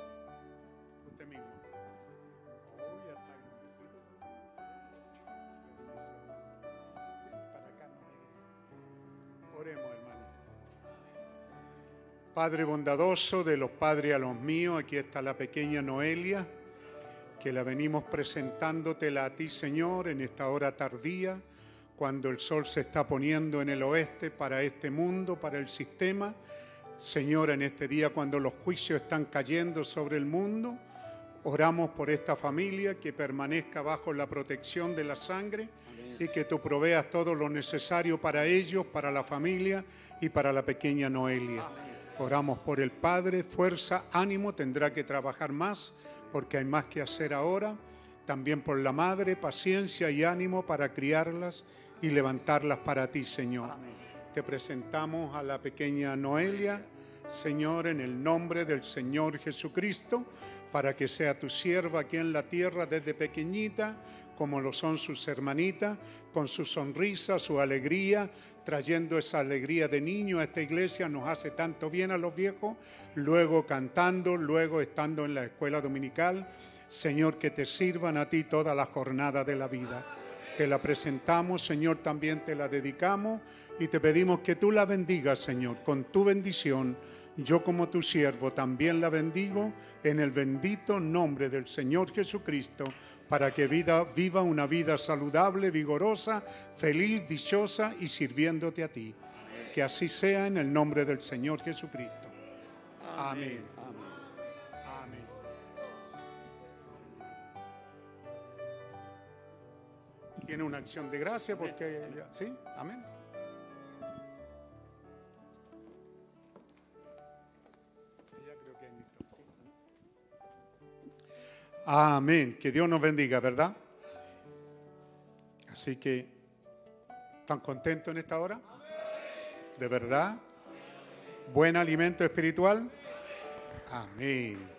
Padre bondadoso, de los padres a los míos, aquí está la pequeña Noelia que la venimos presentándotela a ti, Señor, en esta hora tardía, cuando el sol se está poniendo en el oeste para este mundo, para el sistema. Señor, en este día cuando los juicios están cayendo sobre el mundo, oramos por esta familia que permanezca bajo la protección de la sangre y que tú proveas todo lo necesario para ellos, para la familia y para la pequeña Noelia. Oramos por el Padre, fuerza, ánimo, tendrá que trabajar más porque hay más que hacer ahora. También por la Madre, paciencia y ánimo para criarlas y levantarlas para ti, Señor. Te presentamos a la pequeña Noelia, Señor, en el nombre del Señor Jesucristo, para que sea tu sierva aquí en la tierra desde pequeñita, como lo son sus hermanitas, con su sonrisa, su alegría, trayendo esa alegría de niño a esta iglesia, nos hace tanto bien a los viejos, luego cantando, luego estando en la escuela dominical. Señor, que te sirvan a ti toda la jornada de la vida. Te la presentamos, Señor, también te la dedicamos y te pedimos que tú la bendigas, Señor, con tu bendición yo como tu siervo también la bendigo en el bendito nombre del Señor Jesucristo, para que vida, viva una vida saludable, vigorosa, feliz, dichosa y sirviéndote a ti. Que así sea en el nombre del Señor Jesucristo. Amén. Amén. Tiene una acción de gracia porque, ¿sí? Amén. Amén. Que Dios nos bendiga, ¿verdad? Así que, ¿están contentos en esta hora? ¿De verdad? ¿Buen alimento espiritual? Amén.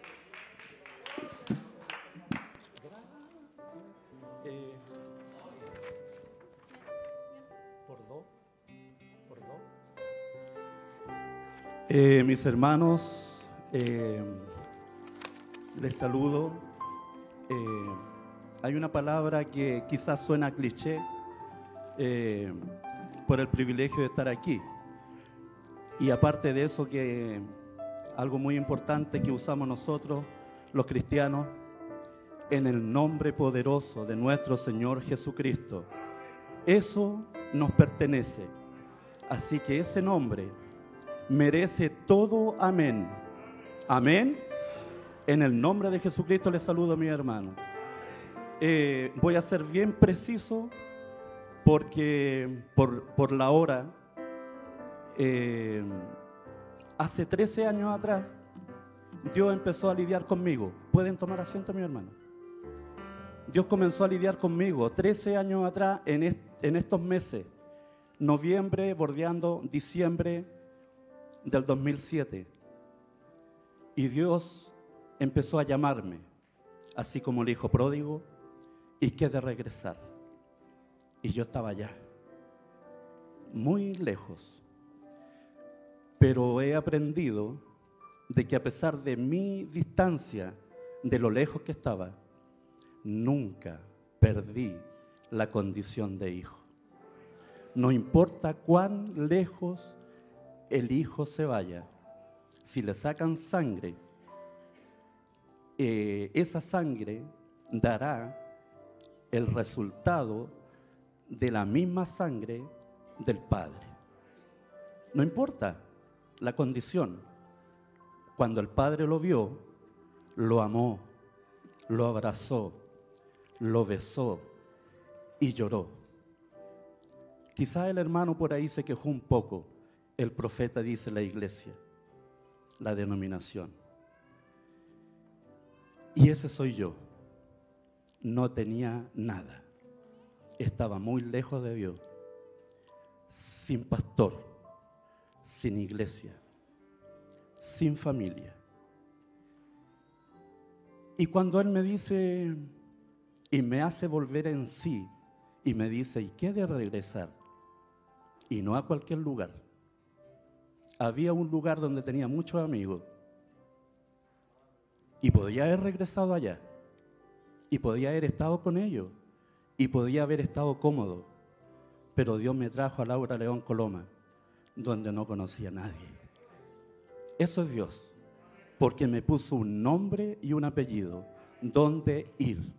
Eh, mis hermanos, eh, les saludo. Eh, hay una palabra que quizás suena cliché eh, por el privilegio de estar aquí. Y aparte de eso, que algo muy importante que usamos nosotros, los cristianos, en el nombre poderoso de nuestro Señor Jesucristo. Eso nos pertenece. Así que ese nombre merece todo amén. Amén. En el nombre de Jesucristo les saludo mi hermano. Eh, voy a ser bien preciso porque por, por la hora, eh, hace 13 años atrás, Dios empezó a lidiar conmigo. ¿Pueden tomar asiento, mi hermano? Dios comenzó a lidiar conmigo 13 años atrás en, en estos meses, noviembre, bordeando diciembre del 2007. Y Dios empezó a llamarme, así como el hijo pródigo, y que de regresar. Y yo estaba allá, muy lejos. Pero he aprendido de que a pesar de mi distancia, de lo lejos que estaba, nunca perdí la condición de hijo. No importa cuán lejos el hijo se vaya, si le sacan sangre, eh, esa sangre dará el resultado de la misma sangre del Padre. No importa la condición. Cuando el Padre lo vio, lo amó, lo abrazó, lo besó y lloró. Quizá el hermano por ahí se quejó un poco. El profeta dice la iglesia, la denominación. Y ese soy yo. No tenía nada. Estaba muy lejos de Dios. Sin pastor, sin iglesia, sin familia. Y cuando Él me dice y me hace volver en sí y me dice, ¿y qué de regresar? Y no a cualquier lugar. Había un lugar donde tenía muchos amigos y podía haber regresado allá. Y podía haber estado con ellos. Y podía haber estado cómodo. Pero Dios me trajo a Laura León Coloma, donde no conocía a nadie. Eso es Dios. Porque me puso un nombre y un apellido. ¿Dónde ir?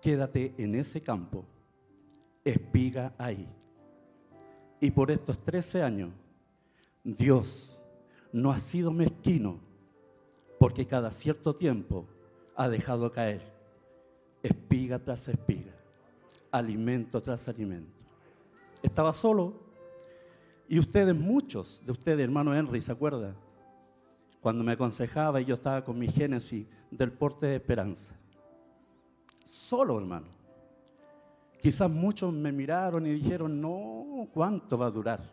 Quédate en ese campo. Espiga ahí. Y por estos 13 años, Dios no ha sido mezquino porque cada cierto tiempo ha dejado caer espiga tras espiga, alimento tras alimento. Estaba solo y ustedes, muchos de ustedes, hermano Henry, ¿se acuerda? Cuando me aconsejaba y yo estaba con mi génesis del porte de esperanza. Solo, hermano. Quizás muchos me miraron y dijeron, no, ¿cuánto va a durar?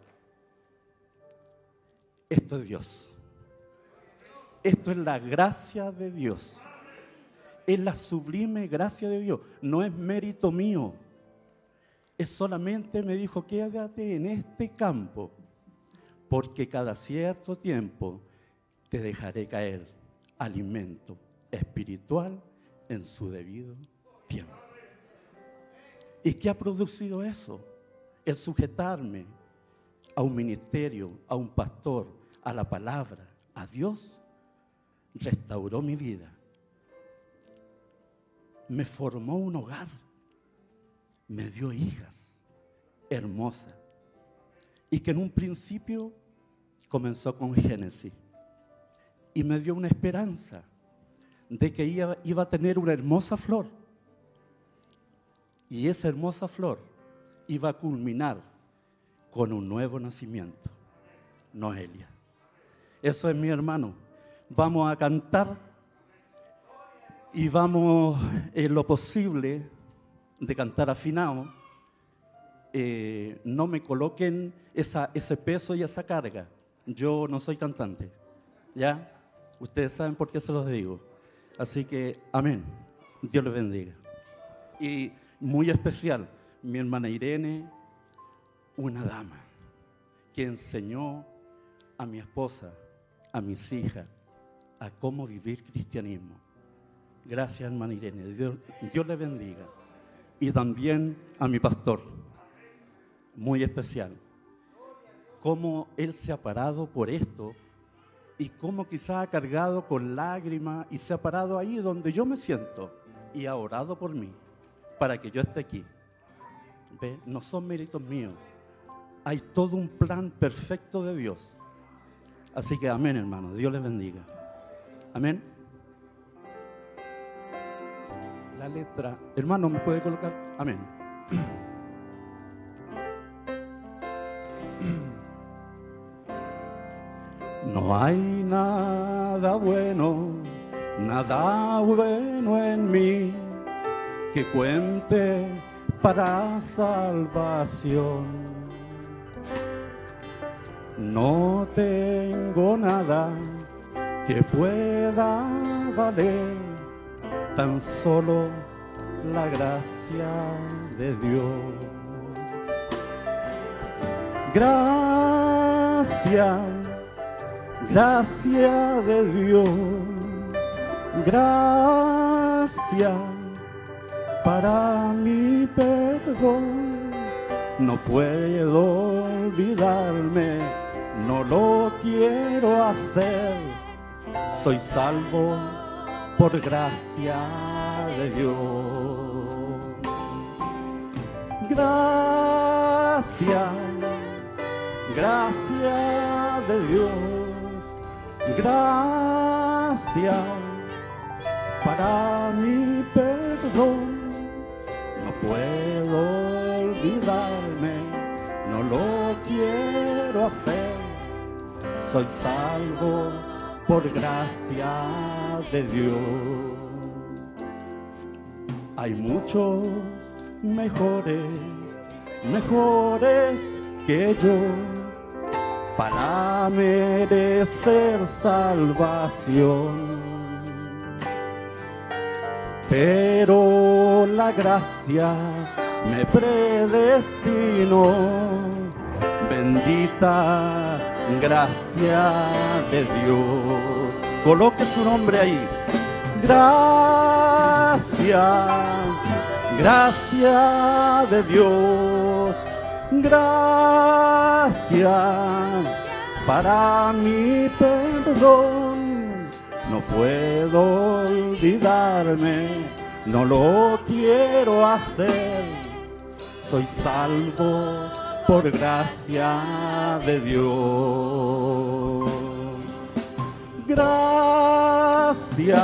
Esto es Dios. Esto es la gracia de Dios. Es la sublime gracia de Dios. No es mérito mío. Es solamente me dijo, quédate en este campo, porque cada cierto tiempo te dejaré caer alimento espiritual en su debido tiempo. ¿Y qué ha producido eso? El sujetarme a un ministerio, a un pastor, a la palabra, a Dios, restauró mi vida. Me formó un hogar. Me dio hijas hermosas. Y que en un principio comenzó con Génesis. Y me dio una esperanza de que iba, iba a tener una hermosa flor. Y esa hermosa flor iba a culminar con un nuevo nacimiento. Noelia. Eso es mi hermano. Vamos a cantar y vamos en lo posible de cantar afinado. Eh, no me coloquen ese peso y esa carga. Yo no soy cantante. ¿Ya? Ustedes saben por qué se los digo. Así que, amén. Dios les bendiga. Y muy especial, mi hermana Irene, una dama que enseñó a mi esposa, a mis hijas, a cómo vivir cristianismo. Gracias, hermana Irene. Dios, Dios le bendiga. Y también a mi pastor, muy especial. Cómo él se ha parado por esto y cómo quizá ha cargado con lágrimas y se ha parado ahí donde yo me siento y ha orado por mí para que yo esté aquí. ¿Ve? No son méritos míos. Hay todo un plan perfecto de Dios. Así que amén, hermano. Dios les bendiga. Amén. La letra. Hermano, ¿me puede colocar? Amén. (clears throat) No hay nada bueno, nada bueno en mí que cuente para salvación. No tengo nada que pueda valer, tan solo la gracia de Dios. Gracias, gracia de Dios, gracias para mi perdón. No puedo olvidarme, no lo quiero hacer. Soy salvo por gracia de Dios. Gracias, gracia de Dios. Gracias para mi perdón. No puedo olvidarme, no lo quiero hacer. Soy salvo por gracia de Dios. Hay muchos mejores, mejores que yo para merecer salvación. Pero la gracia me predestinó, bendita gracia de Dios. Coloque su nombre ahí. Gracia, gracia de Dios. Gracia para mi perdón. No puedo olvidarme, no lo quiero hacer. Soy salvo por gracia de Dios. Gracias,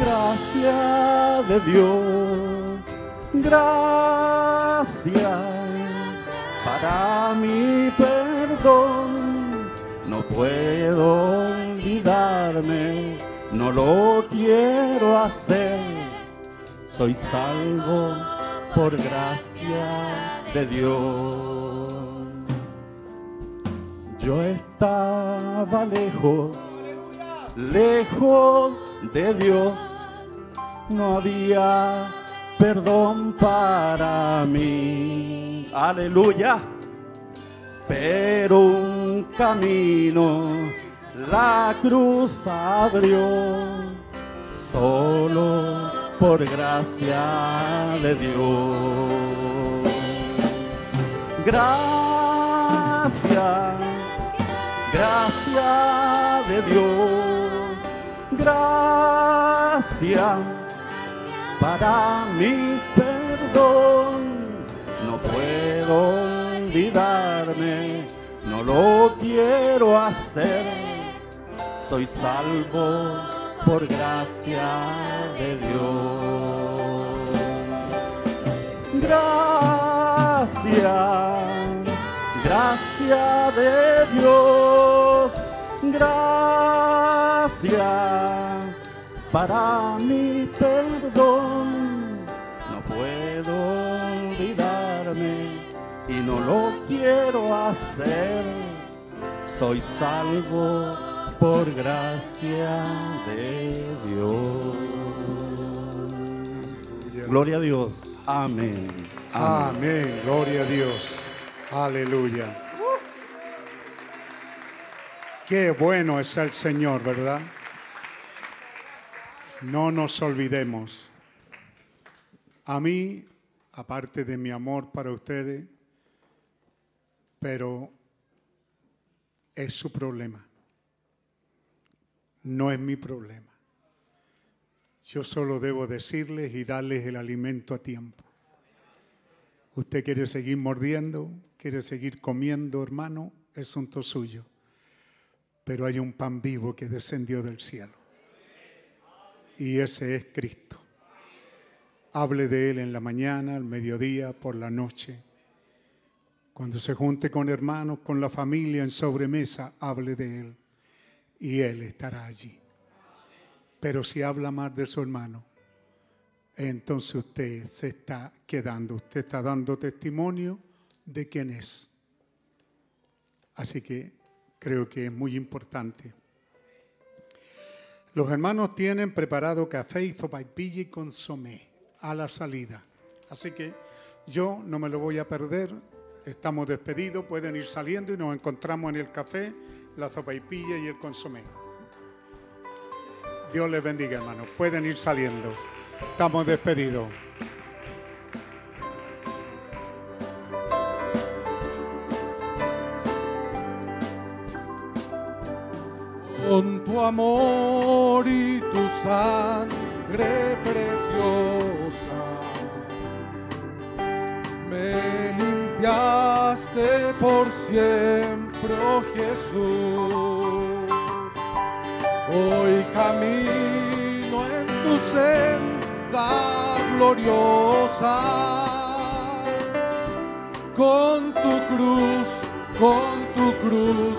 gracia de Dios. Gracias para mi perdón. No puedo olvidarme, no lo quiero hacer. Soy salvo por gracia de Dios. Yo estaba lejos, lejos de Dios. No había perdón para mí. Aleluya. Pero un camino la cruz abrió solo por gracia de Dios. Gracias, Gracia de Dios, gracia para mi perdón. No puedo olvidarme, no lo quiero hacer. Soy salvo por gracia de Dios. Gracia, gracia de Dios, gracia para mi perdón. No puedo olvidarme y no lo quiero hacer. Soy salvo por gracia de Dios. Gloria a Dios. Amén. Amén. Gloria a Dios. Aleluya. Qué bueno es el Señor, ¿verdad? No nos olvidemos. A mí, aparte de mi amor para ustedes, pero es su problema. No es mi problema. Yo solo debo decirles y darles el alimento a tiempo. Usted quiere seguir mordiendo, quiere seguir comiendo, hermano, es asunto suyo. Pero hay un pan vivo que descendió del cielo. Y ese es Cristo. Hable de Él en la mañana, al mediodía, por la noche. Cuando se junte con hermanos, con la familia en sobremesa, hable de Él. Y Él estará allí. Pero si habla más de su hermano, entonces usted se está quedando, usted está dando testimonio de quién es. Así que creo que es muy importante. Los hermanos tienen preparado café y sopaipilla y consomé a la salida. Así que yo no me lo voy a perder. Estamos despedidos, pueden ir saliendo y nos encontramos en el café, la sopaipilla y el consomé. Dios les bendiga, hermanos. Pueden ir saliendo. Estamos despedidos. Con tu amor y tu sangre preciosa, me limpiaste por siempre, Jesús. Hoy camino en tu senda gloriosa, con tu cruz, con tu cruz,